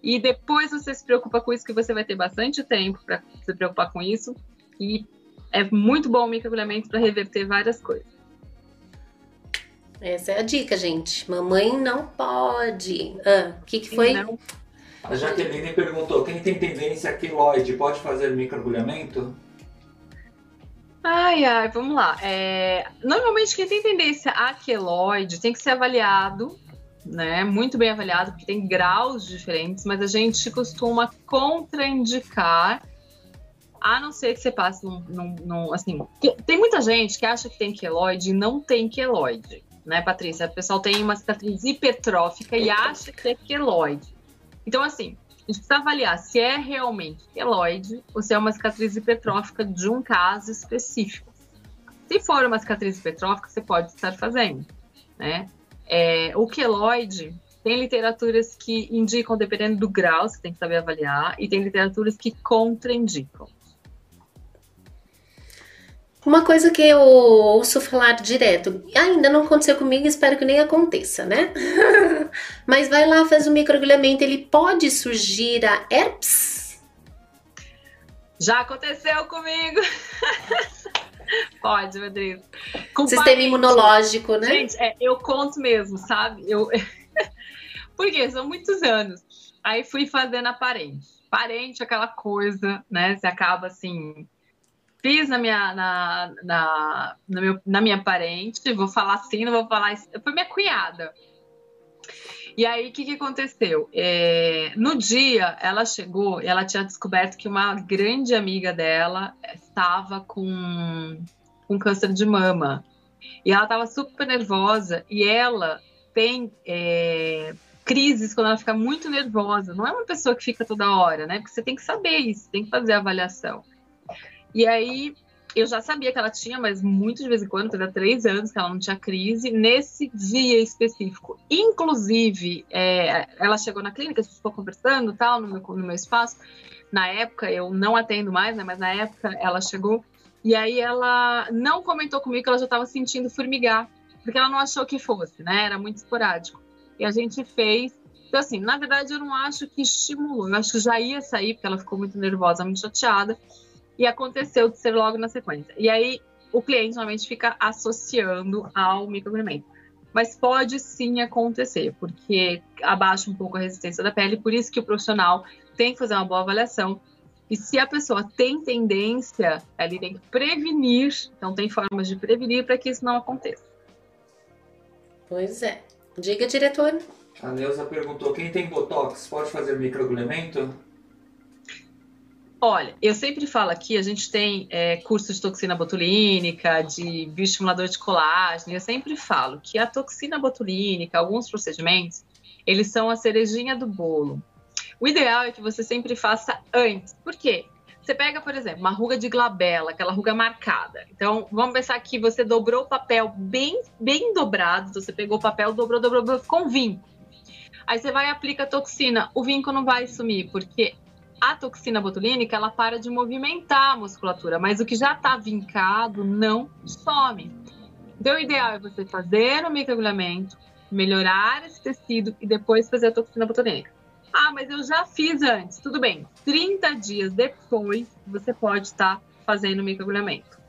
E depois você se preocupa com isso, que você vai ter bastante tempo para se preocupar com isso. E é muito bom o microagulhamento para reverter várias coisas. Essa é a dica, gente. Mamãe não pode. Ah, o que, que foi? Não. A Jaqueline perguntou: quem tem tendência quiloide pode fazer microagulhamento? Ai, ai, vamos lá. É, normalmente, quem tem tendência a queloide tem que ser avaliado, né? Muito bem avaliado, porque tem graus diferentes, mas a gente costuma contraindicar a não ser que você passe num, num, num, assim, tem muita gente que acha que tem queloide e não tem queloide, né, Patrícia? O pessoal tem uma cicatriz hipertrófica e acha que é queloide. Então, assim, a gente precisa avaliar se é realmente queloide ou se é uma cicatriz hipertrófica de um caso específico. Se for uma cicatriz hipertrófica, você pode estar fazendo, né? É, o queloide tem literaturas que indicam, dependendo do grau, você tem que saber avaliar, e tem literaturas que contraindicam. Uma coisa que eu ouço falar direto, ainda não aconteceu comigo, espero que nem aconteça, né? Mas vai lá, faz o microagulhamento, ele pode surgir a herpes? Já aconteceu comigo. pode, Rodrigo. Com Sistema parente. imunológico, né? Gente, é, eu conto mesmo, sabe? Eu... Porque são muitos anos. Aí fui fazendo a parente. Parente, aquela coisa, né? Você acaba assim fiz na minha, na, na, na, meu, na minha parente, vou falar assim, não vou falar isso. Foi minha cunhada. E aí, o que, que aconteceu? É, no dia, ela chegou e ela tinha descoberto que uma grande amiga dela estava com, com câncer de mama. E ela estava super nervosa e ela tem é, crises quando ela fica muito nervosa. Não é uma pessoa que fica toda hora, né? Porque você tem que saber isso, tem que fazer a avaliação. E aí eu já sabia que ela tinha, mas muito de vez em quando, fazia três anos que ela não tinha crise, nesse dia específico. Inclusive, é, ela chegou na clínica, a gente ficou conversando tal, no meu, no meu espaço. Na época, eu não atendo mais, né? Mas na época ela chegou. E aí ela não comentou comigo que ela já estava sentindo formigar, porque ela não achou que fosse, né? Era muito esporádico. E a gente fez. Então, assim, na verdade, eu não acho que estimulou. Eu acho que já ia sair, porque ela ficou muito nervosa, muito chateada e aconteceu de ser logo na sequência. E aí o cliente normalmente fica associando ao microagulhamento. Mas pode sim acontecer, porque abaixa um pouco a resistência da pele, por isso que o profissional tem que fazer uma boa avaliação. E se a pessoa tem tendência, ele tem que prevenir, então tem formas de prevenir para que isso não aconteça. Pois é. Diga, diretor. A Neuza perguntou: quem tem botox pode fazer microagulhamento? Olha, eu sempre falo aqui, a gente tem é, curso de toxina botulínica, de bioestimulador de colágeno, eu sempre falo que a toxina botulínica, alguns procedimentos, eles são a cerejinha do bolo. O ideal é que você sempre faça antes. Por quê? Você pega, por exemplo, uma ruga de glabela, aquela ruga marcada. Então, vamos pensar que você dobrou o papel bem, bem dobrado. Então, você pegou o papel, dobrou, dobrou, dobrou, ficou um vinco. Aí você vai e aplica a toxina. O vinco não vai sumir, porque a toxina botulínica ela para de movimentar a musculatura, mas o que já está vincado não some. Então, o ideal é você fazer o microagulhamento, melhorar esse tecido e depois fazer a toxina botulínica. Ah, mas eu já fiz antes. Tudo bem. 30 dias depois, você pode estar tá fazendo o microagulhamento.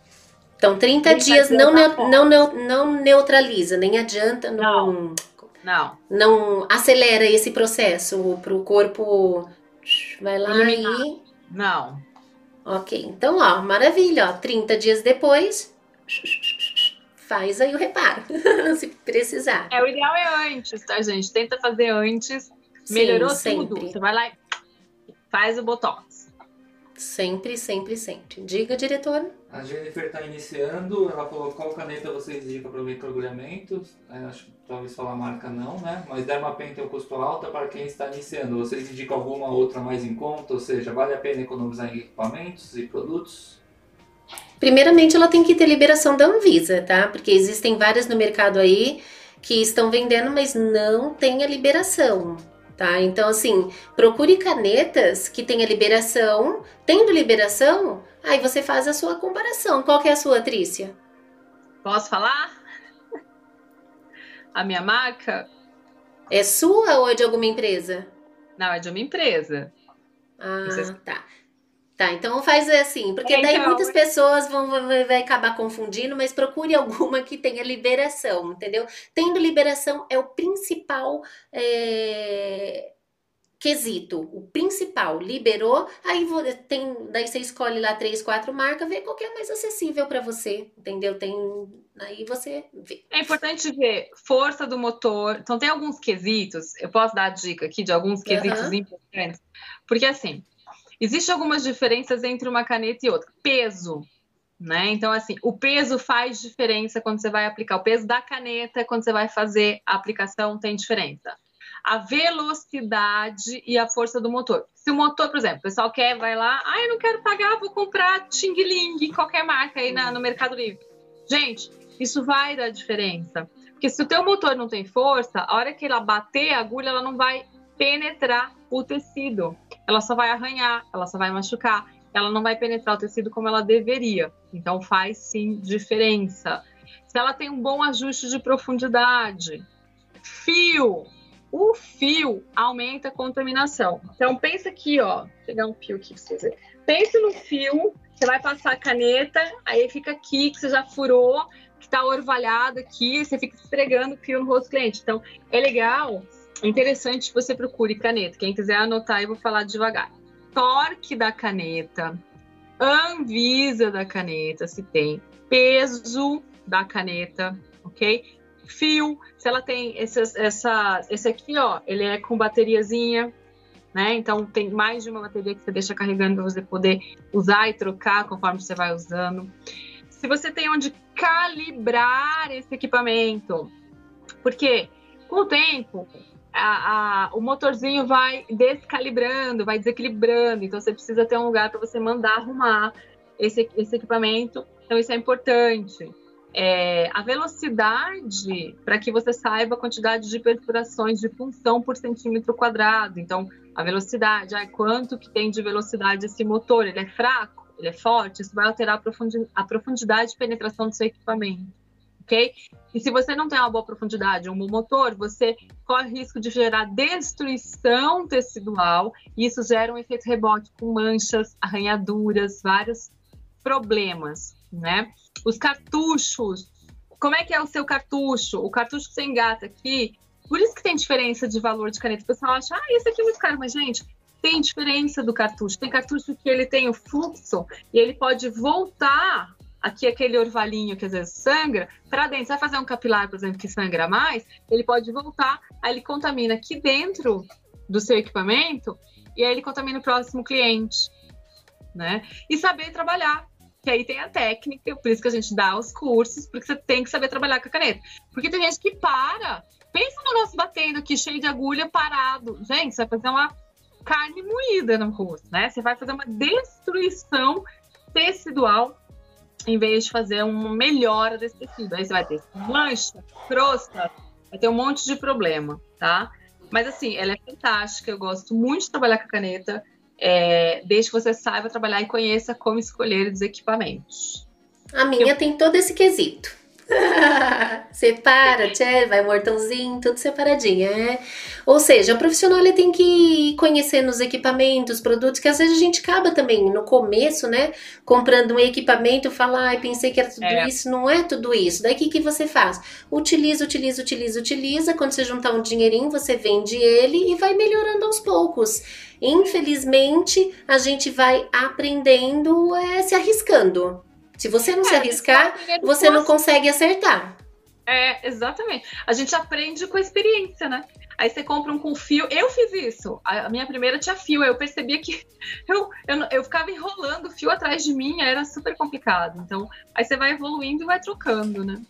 Então, 30, 30 dias, dias não, tá não, não, não neutraliza, nem adianta, não, não, não. não acelera esse processo para o corpo Vai lá Eliminar. e. Não. Ok, então, ó, maravilha, ó. 30 dias depois, faz aí o reparo, se precisar. É, o ideal é antes, tá, gente? Tenta fazer antes. Melhorou Sim, tudo. sempre. Você vai lá e faz o botox. Sempre, sempre, sempre. Diga, diretor. A Jennifer está iniciando, ela falou qual caneta você indica para o microagulhamento. Acho que talvez falar marca não, né? Mas Dermapen tem um custo alto para quem está iniciando. Vocês indicam alguma outra mais em conta? Ou seja, vale a pena economizar em equipamentos e produtos? Primeiramente, ela tem que ter liberação da Anvisa, tá? Porque existem várias no mercado aí que estão vendendo, mas não tem a liberação, tá? Então, assim, procure canetas que tenha liberação. Tendo liberação, aí você faz a sua comparação. Qual que é a sua, Trícia? Posso falar? A minha marca? É sua ou é de alguma empresa? Não, é de uma empresa. Ah, Vocês- tá. Tá, então faz assim, porque daí Então, muitas pessoas vão vai, acabar confundindo, mas procure alguma que tenha liberação, entendeu? Tendo liberação é o principal é, quesito, o principal. Liberou, aí tem, daí você escolhe lá três, quatro marcas, vê qual que é mais acessível para você, entendeu? Tem, aí você vê. É importante ver força do motor. Então, tem alguns quesitos. Eu posso dar a dica aqui de alguns quesitos Aham. importantes. Porque, assim, existem algumas diferenças entre uma caneta e outra. Peso, né? Então, assim, o peso faz diferença quando você vai aplicar. O peso da caneta, quando você vai fazer a aplicação, tem diferença. A velocidade e a força do motor. Se o motor, por exemplo, o pessoal quer, vai lá, ah, eu não quero pagar, vou comprar Xing Ling, qualquer marca aí na- no Mercado Livre. Gente, isso vai dar diferença. Porque se o teu motor não tem força, a hora que ela bater a agulha, ela não vai penetrar o tecido. Ela só vai arranhar, ela só vai machucar. Ela não vai penetrar o tecido como ela deveria. Então faz sim diferença. Se ela tem um bom ajuste de profundidade. Fio. O fio aumenta a contaminação. Então pensa aqui, ó. Vou pegar um fio aqui pra vocês verem. Pense no fio, você vai passar a caneta, aí fica aqui que você já furou, que tá orvalhado aqui, você fica esfregando o fio no rosto do cliente. Então, é legal, é interessante que você procure caneta. Quem quiser anotar, eu vou falar devagar. Torque da caneta, Anvisa da caneta, se tem, peso da caneta, ok? Fio, se ela tem essa, esse aqui, ó, ele é com bateriazinha, né? Então tem mais de uma bateria que você deixa carregando para você poder usar e trocar conforme você vai usando. Se você tem onde calibrar esse equipamento, porque com o tempo a, a, o motorzinho vai descalibrando, vai desequilibrando, então você precisa ter um lugar para você mandar arrumar esse, esse equipamento. Então isso é importante. É, a velocidade para que você saiba a quantidade de perfurações de função por centímetro quadrado. Então, a velocidade, ah, quanto que tem de velocidade esse motor? Ele é fraco? Ele é forte? Isso vai alterar a, profundi a profundidade de penetração do seu equipamento, ok? E se você não tem uma boa profundidade, um bom motor, você corre risco de gerar destruição tecidual e isso gera um efeito rebote com manchas, arranhaduras, vários problemas, né? Os cartuchos, como é que é o seu cartucho? O cartucho que você engata aqui, por isso que tem diferença de valor de caneta. O pessoal acha, ah, esse aqui é muito caro, mas gente, tem diferença do cartucho. Tem cartucho que ele tem o fluxo e ele pode voltar aqui aquele orvalhinho que às vezes sangra para dentro. Você vai fazer um capilar, por exemplo, que sangra mais, ele pode voltar, aí ele contamina aqui dentro do seu equipamento e aí ele contamina o próximo cliente, né? E saber trabalhar que aí tem a técnica, por isso que a gente dá os cursos, porque você tem que saber trabalhar com a caneta. Porque tem gente que para, pensa no nosso batendo aqui, cheio de agulha, parado. Gente, você vai fazer uma carne moída no rosto, né? Você vai fazer uma destruição tecidual em vez de fazer uma melhora desse tecido. Aí você vai ter mancha, crosta, vai ter um monte de problema, tá? Mas assim, ela é fantástica, eu gosto muito de trabalhar com a caneta é, desde que você saiba trabalhar e conheça como escolher os equipamentos. A minha Eu... tem todo esse quesito. Separa, tchê, vai mortãozinho, tudo separadinho, é? Ou seja, o profissional ele tem que ir conhecendo os equipamentos, produtos, que às vezes a gente acaba também no começo, né? Comprando um equipamento e fala, ai, pensei que era tudo é. isso, não é tudo isso. Daí o que, que você faz? Utiliza, utiliza, utiliza, utiliza. Quando você juntar um dinheirinho, você vende ele e vai melhorando aos poucos. Infelizmente, a gente vai aprendendo, é, se arriscando. Se você não é, se arriscar, você não consegue acertar. É, exatamente. A gente aprende com a experiência, né? Aí você compra um com fio. Eu fiz isso. A minha primeira tinha fio. Eu percebia que eu, eu, eu ficava enrolando o fio atrás de mim, era super complicado. Então, aí você vai evoluindo e vai trocando, né?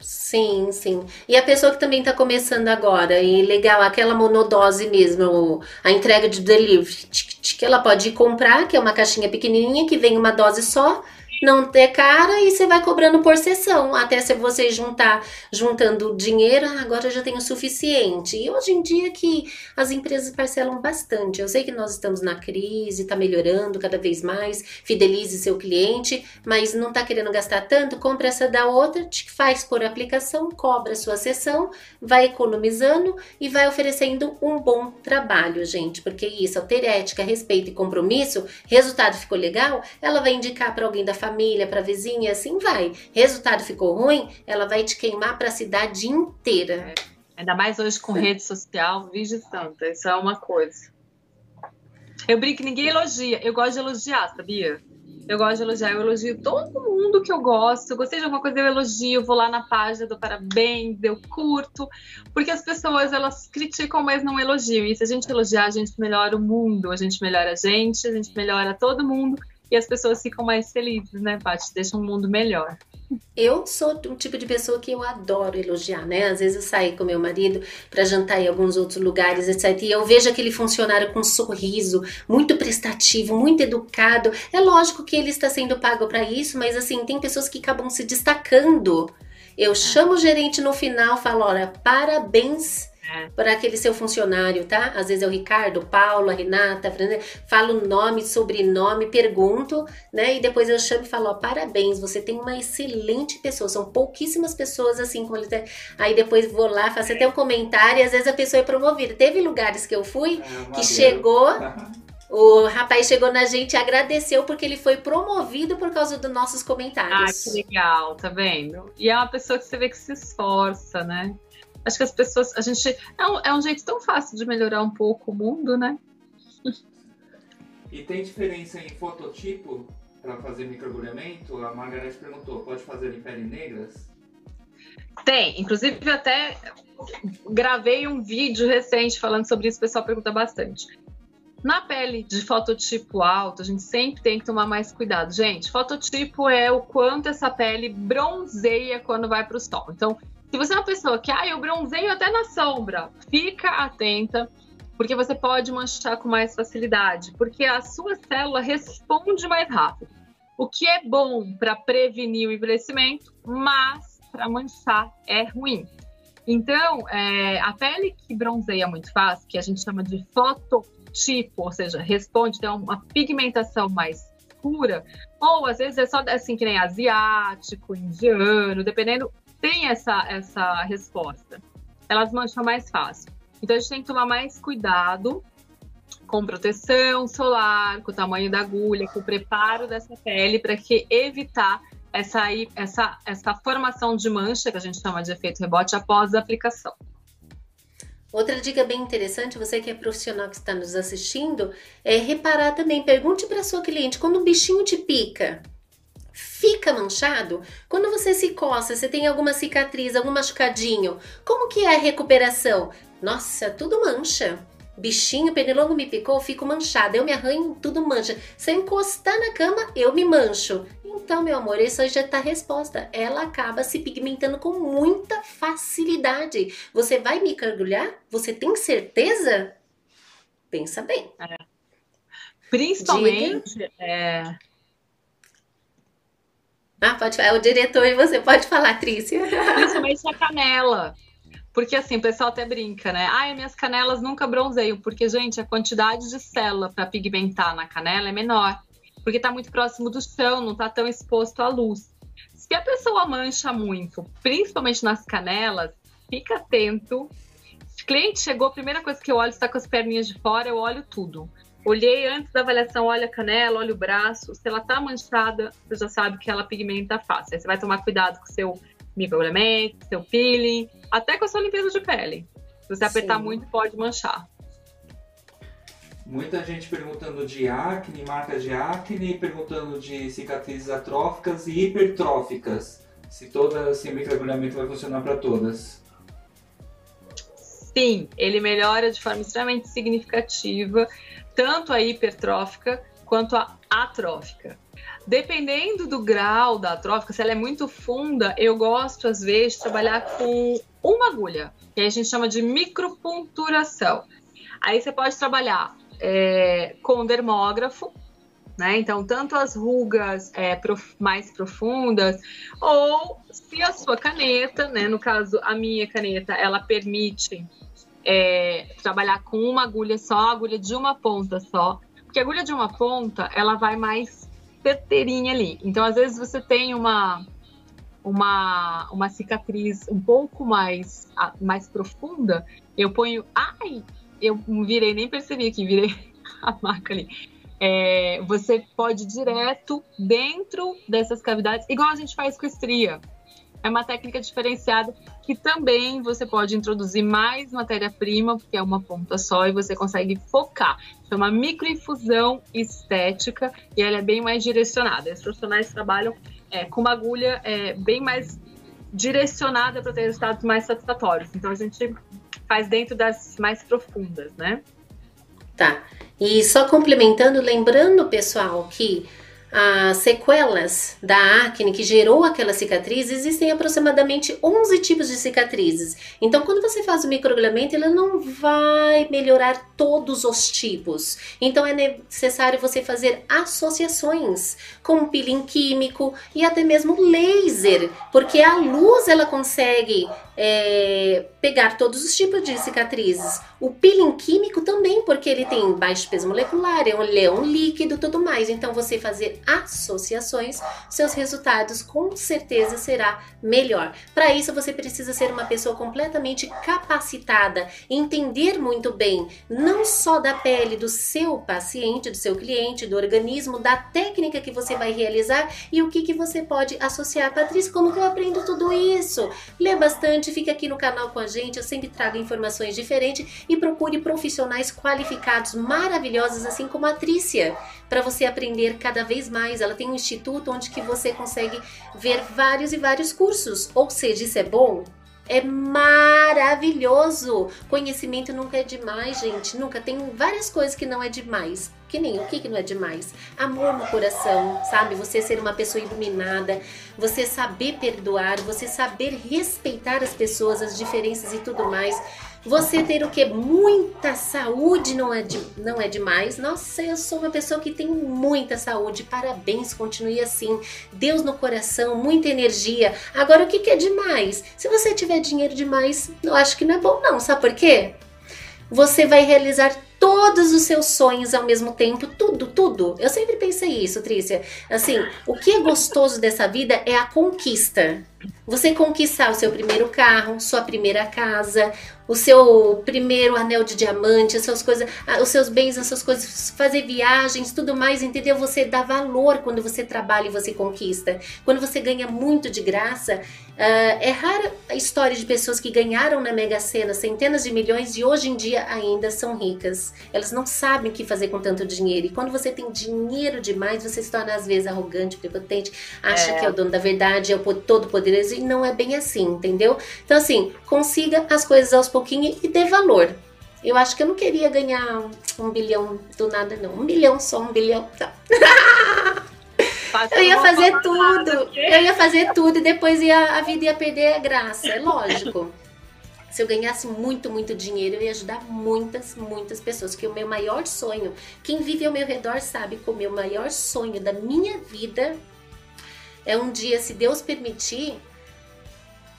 Sim, sim. E a pessoa que também está começando agora, e legal, aquela monodose mesmo, a entrega de delivery, que ela pode comprar, que é uma caixinha pequenininha, que vem uma dose só, não ter cara e você vai cobrando por sessão, até se você juntar, juntando dinheiro, ah, agora já tenho o suficiente. E hoje em dia que as empresas parcelam bastante. Eu sei que nós estamos na crise, está melhorando cada vez mais, fidelize seu cliente, mas não está querendo gastar tanto, compra essa da outra, te faz por aplicação, cobra sua sessão, vai economizando e vai oferecendo um bom trabalho, gente, porque isso, ter ética, respeito e compromisso, resultado ficou legal, ela vai indicar para alguém da família família, para vizinha, assim vai. Resultado ficou ruim, ela vai te queimar para a cidade inteira. É. Ainda mais hoje com rede social, vige santa, isso é uma coisa. Eu brinco, ninguém elogia. Eu gosto de elogiar, sabia? Eu gosto de elogiar, eu elogio todo mundo que eu gosto. Eu gostei de alguma coisa, eu elogio, vou lá na página, do parabéns, eu curto. Porque as pessoas, elas criticam, mas não elogiam. E se a gente elogiar, a gente melhora o mundo, a gente melhora a gente, a gente melhora todo mundo e as pessoas ficam mais felizes, né, Paty? Deixa um mundo melhor. Eu sou um tipo de pessoa que eu adoro elogiar, né? Às vezes eu saio com meu marido para jantar em alguns outros lugares, etc. E eu vejo aquele funcionário com um sorriso, muito prestativo, muito educado. É lógico que ele está sendo pago para isso, mas assim, tem pessoas que acabam se destacando. Eu chamo o gerente no final, falo: olha, parabéns é. Para aquele seu funcionário, tá? Às vezes é o Ricardo, Paulo, a Renata, a Fernanda, falo nome, sobrenome, pergunto, né? E depois eu chamo e falo, ó, parabéns, você tem uma excelente pessoa. São pouquíssimas pessoas assim como ele Aí depois vou lá, faço até um comentário e às vezes a pessoa é promovida. Teve lugares que eu fui é, que chegou O rapaz chegou na gente e agradeceu porque ele foi promovido por causa dos nossos comentários. Ah, que legal, tá vendo? E é uma pessoa que você vê que se esforça, né? Acho que as pessoas, a gente é um, é um jeito tão fácil de melhorar um pouco o mundo, né? E tem diferença em fototipo para fazer microagulhamento? A Margareth perguntou, pode fazer em pele negras? Tem, inclusive eu até gravei um vídeo recente falando sobre isso, o pessoal pergunta bastante. Na pele de fototipo alto, a gente sempre tem que tomar mais cuidado. Gente, fototipo é o quanto essa pele bronzeia quando vai para o sol. Então, se você é uma pessoa que, ah, eu bronzeio até na sombra, fica atenta, porque você pode manchar com mais facilidade, porque a sua célula responde mais rápido. O que é bom para prevenir o envelhecimento, mas para manchar é ruim. Então, é, a pele que bronzeia muito fácil, que a gente chama de fototipo, ou seja, responde, tem uma pigmentação mais escura, ou às vezes é só assim que nem asiático, indiano, dependendo tem essa, essa resposta. Elas mancham mais fácil. Então a gente tem que tomar mais cuidado com proteção solar, com o tamanho da agulha, com o preparo dessa pele para que evitar essa, essa, essa formação de mancha, que a gente chama de efeito rebote, após a aplicação. Outra dica bem interessante, você que é profissional que está nos assistindo, é reparar também, pergunte para sua cliente, quando um bichinho te pica, fica manchado? Quando você se coça, você tem alguma cicatriz, algum machucadinho, como que é a recuperação? Nossa, tudo mancha. Bichinho, pernilongo me picou, fico manchada. Eu me arranho, tudo mancha. Se eu encostar na cama, eu me mancho. Então, meu amor, isso aí já tá a resposta. Ela acaba se pigmentando com muita facilidade. Você vai me cargulhar? Você tem certeza? Pensa bem. É. Principalmente, é, ah, pode falar. É o diretor e você pode falar, Trícia. Principalmente a canela. Porque assim, o pessoal até brinca, né? Ai, minhas canelas nunca bronzeiam. Porque, gente, a quantidade de célula para pigmentar na canela é menor. Porque tá muito próximo do chão, não tá tão exposto à luz. Se a pessoa mancha muito, principalmente nas canelas, fica atento. Se o cliente chegou, a primeira coisa que eu olho está com as perninhas de fora, eu olho tudo. Olhei antes da avaliação, olha a canela, olha o braço. Se ela tá manchada, você já sabe que ela pigmenta fácil. Aí você vai tomar cuidado com o seu microagulhamento, seu peeling, até com a sua limpeza de pele. Se você apertar Sim. muito, pode manchar. Muita gente perguntando de acne, marca de acne, perguntando de cicatrizes atróficas e hipertróficas. Se todo esse microagulhamento vai funcionar para todas. sim, ele melhora de forma extremamente significativa tanto a hipertrófica quanto a atrófica. Dependendo do grau da atrófica, se ela é muito funda, eu gosto às vezes de trabalhar com uma agulha, que a gente chama de micropunturação. Aí você pode trabalhar é, com dermógrafo, né? Então, tanto as rugas é, prof, mais profundas, ou se a sua caneta, né? No caso, a minha caneta, ela permite é, trabalhar com uma agulha só, agulha de uma ponta só, porque a agulha de uma ponta, ela vai mais certeirinha ali. Então, às vezes, você tem uma uma, uma cicatriz um pouco mais, mais profunda, eu ponho. Ai, eu virei, nem percebi que virei a marca ali. É, você pode ir direto dentro dessas cavidades, igual a gente faz com estria. É uma técnica diferenciada que também você pode introduzir mais matéria-prima, porque é uma ponta só, e você consegue focar. Chama microinfusão estética e ela é bem mais direcionada. Os profissionais trabalham é, com uma agulha é, bem mais direcionada para ter resultados mais satisfatórios. Então a gente faz dentro das mais profundas, né? Tá. E só complementando, lembrando, pessoal, que as sequelas da acne que gerou aquela cicatriz, existem aproximadamente 11 tipos de cicatrizes. Então, quando você faz o microagulhamento, ele não vai melhorar todos os tipos. Então, é necessário você fazer associações com peeling químico e até mesmo laser, porque a luz ela consegue é, pegar todos os tipos de cicatrizes. O peeling químico também, porque ele tem baixo peso molecular, é um leão líquido, tudo mais. Então, você fazer associações, seus resultados com certeza será melhor. Para isso, você precisa ser uma pessoa completamente capacitada, entender muito bem, não só da pele do seu paciente, do seu cliente, do organismo, da técnica que você vai realizar e o que, que você pode associar. Patrícia, como que eu aprendo tudo isso? Lê bastante fique aqui no canal com a gente, eu sempre trago informações diferentes e procure profissionais qualificados, maravilhosos, assim como a Trícia, para você aprender cada vez mais. Ela tem um instituto onde que você consegue ver vários e vários cursos, ou seja, isso é bom? É maravilhoso! Conhecimento nunca é demais, gente. Nunca. Tem várias coisas que não é demais. Que nem o que, que não é demais? Amor no coração, sabe? Você ser uma pessoa iluminada, você saber perdoar, você saber respeitar as pessoas, as diferenças e tudo mais. Você ter o que? Muita saúde não é, de, não é demais. Nossa, eu sou uma pessoa que tem muita saúde. Parabéns, continue assim. Deus no coração, muita energia. Agora, o que, que é demais? Se você tiver dinheiro demais, eu acho que não é bom, não. Sabe por quê? Você vai realizar todos os seus sonhos ao mesmo tempo, tudo, tudo. Eu sempre pensei isso, Trícia. Assim, o que é gostoso dessa vida é a conquista. Você conquistar o seu primeiro carro, sua primeira casa, o seu primeiro anel de diamante, as suas coisas, os seus bens, as suas coisas, fazer viagens, tudo mais, entendeu? Você dá valor quando você trabalha e você conquista. Quando você ganha muito de graça, uh, é rara a história de pessoas que ganharam na Mega Sena centenas de milhões e hoje em dia ainda são ricas. Elas não sabem o que fazer com tanto dinheiro. E quando você tem dinheiro demais, você se torna às vezes arrogante, prepotente, acha é. que é o dono da verdade, é o todo poderoso e não é bem assim, entendeu? Então assim, consiga as coisas aos pouquinho e dê valor. Eu acho que eu não queria ganhar um bilhão do nada, não. Um bilhão só, um bilhão. Tá. Eu ia fazer tudo. Eu ia fazer tudo e depois ia, a vida ia perder a graça. É lógico. Se eu ganhasse muito, muito dinheiro, eu ia ajudar muitas, muitas pessoas. Que o meu maior sonho, quem vive ao meu redor sabe que o meu maior sonho da minha vida é um dia, se Deus permitir,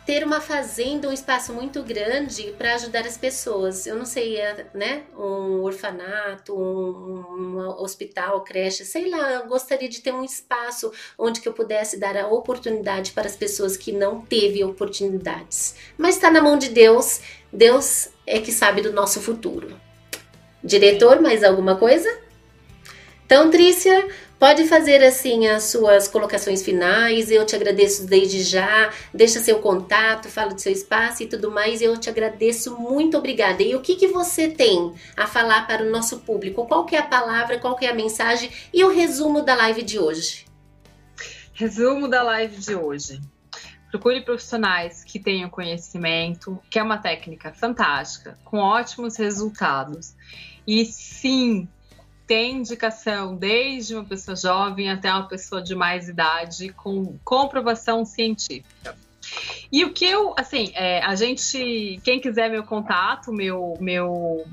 ter uma fazenda, um espaço muito grande para ajudar as pessoas. Eu não sei, é, né? Um orfanato, um, um, hospital, creche, sei lá. Eu gostaria de ter um espaço onde que eu pudesse dar a oportunidade para as pessoas que não teve oportunidades. Mas está na mão de Deus. Deus é que sabe do nosso futuro. Diretor, mais alguma coisa? Então, Trícia, Pode fazer assim as suas colocações finais. Eu te agradeço desde já. Deixa seu contato, fala do seu espaço e tudo mais. Eu te agradeço muito obrigada. E o que, que você tem a falar para o nosso público? Qual que é a palavra, qual que é a mensagem e o resumo da live de hoje? Resumo da live de hoje. procure profissionais que tenham conhecimento, que é uma técnica fantástica, com ótimos resultados. E sim, tem indicação desde uma pessoa jovem até uma pessoa de mais idade, com comprovação científica. E o que eu, assim, é, a gente, quem quiser meu contato, meu, meu,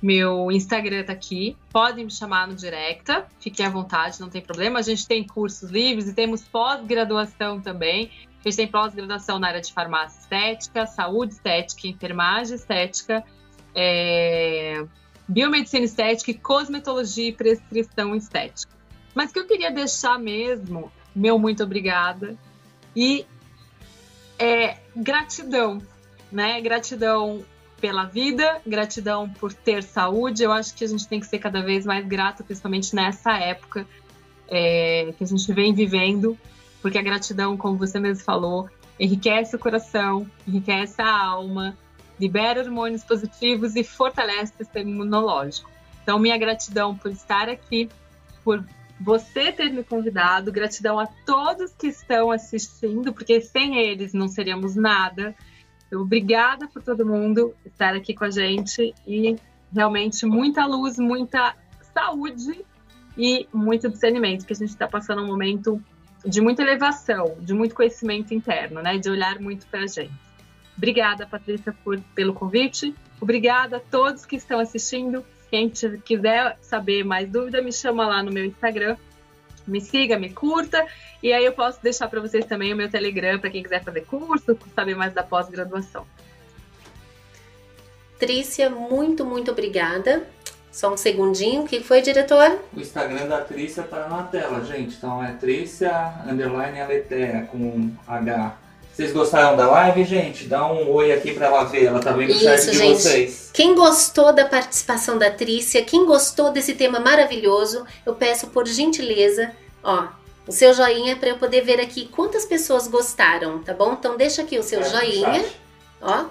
meu Instagram tá aqui, podem me chamar no directa, fiquem à vontade, não tem problema. A gente tem cursos livres e temos pós-graduação também. A gente tem pós-graduação na área de farmácia estética, saúde estética, enfermagem estética, é, biomedicina estética e cosmetologia e prescrição estética. Mas que eu queria deixar mesmo, meu muito obrigada e é gratidão, né? Gratidão pela vida, gratidão por ter saúde. Eu acho que a gente tem que ser cada vez mais grato, principalmente nessa época é, que a gente vem vivendo, porque a gratidão, como você mesmo falou, enriquece o coração, enriquece a alma, libera hormônios positivos e fortalece o sistema imunológico. Então, minha gratidão por estar aqui, por você ter me convidado, gratidão a todos que estão assistindo, porque sem eles não seríamos nada. Então, obrigada por todo mundo estar aqui com a gente e realmente muita luz, muita saúde e muito discernimento, que a gente está passando um momento de muita elevação, de muito conhecimento interno, né? De olhar muito para a gente. Obrigada, Patrícia, por, pelo convite. Obrigada a todos que estão assistindo. Quem quiser saber mais dúvida, me chama lá no meu Instagram. Me siga, me curta. E aí eu posso deixar para vocês também o meu Telegram para quem quiser fazer curso, saber mais da pós-graduação. Trícia, muito, muito obrigada. Só um segundinho. O que foi, diretor? O Instagram da Trícia tá na tela, gente. Então é Trícia underline Aletea com H. Vocês gostaram da live, gente? Dá um oi aqui para ela ver. Ela tá vendo Isso, perto de gente. vocês. Quem gostou da participação da Trícia, quem gostou desse tema maravilhoso, eu peço por gentileza, ó, o seu joinha para eu poder ver aqui quantas pessoas gostaram, tá bom? Então deixa aqui o seu é, joinha, ó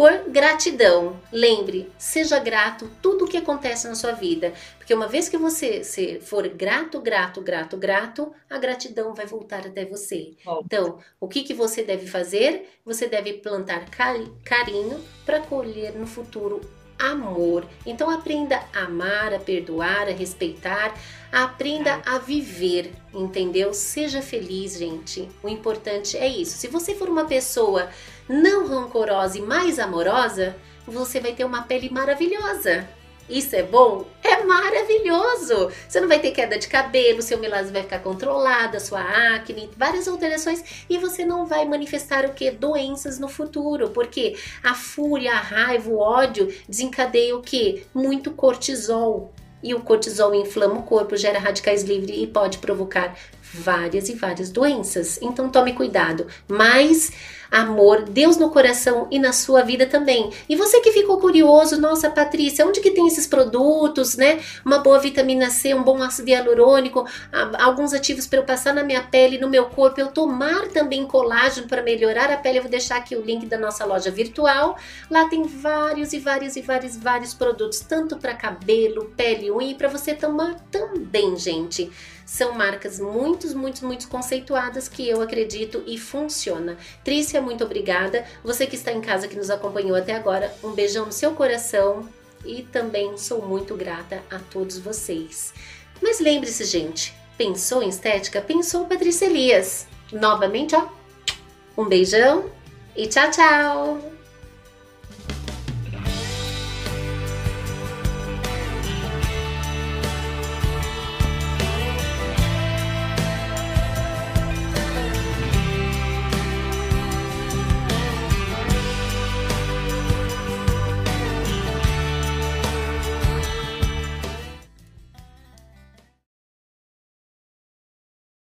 por gratidão. Lembre, seja grato tudo o que acontece na sua vida, porque uma vez que você for grato, grato, grato, grato, a gratidão vai voltar até você. Bom. Então, o que, que você deve fazer? Você deve plantar carinho para colher no futuro amor. Então aprenda a amar, a perdoar, a respeitar, aprenda a viver, entendeu? Seja feliz, gente. O importante é isso. Se você for uma pessoa não rancorosa e mais amorosa, você vai ter uma pele maravilhosa. Isso é bom? É maravilhoso! Você não vai ter queda de cabelo, seu melasma vai ficar controlada, sua acne, várias alterações e você não vai manifestar o que? Doenças no futuro, porque a fúria, a raiva, o ódio desencadeia o que? Muito cortisol. E o cortisol inflama o corpo, gera radicais livres e pode provocar várias e várias doenças. Então tome cuidado. Mas amor, Deus no coração e na sua vida também. E você que ficou curioso, nossa Patrícia, onde que tem esses produtos, né? Uma boa vitamina C, um bom ácido hialurônico, alguns ativos para eu passar na minha pele, no meu corpo, eu tomar também colágeno para melhorar a pele. Eu vou deixar aqui o link da nossa loja virtual. Lá tem vários e vários e vários vários produtos, tanto para cabelo, pele, unha e para você tomar também, gente. São marcas muito, muito, muito conceituadas que eu acredito e funciona. Trícia, muito obrigada. Você que está em casa que nos acompanhou até agora, um beijão no seu coração e também sou muito grata a todos vocês. Mas lembre-se, gente, pensou em estética? Pensou Patrícia Elias. Novamente, ó, um beijão e tchau, tchau!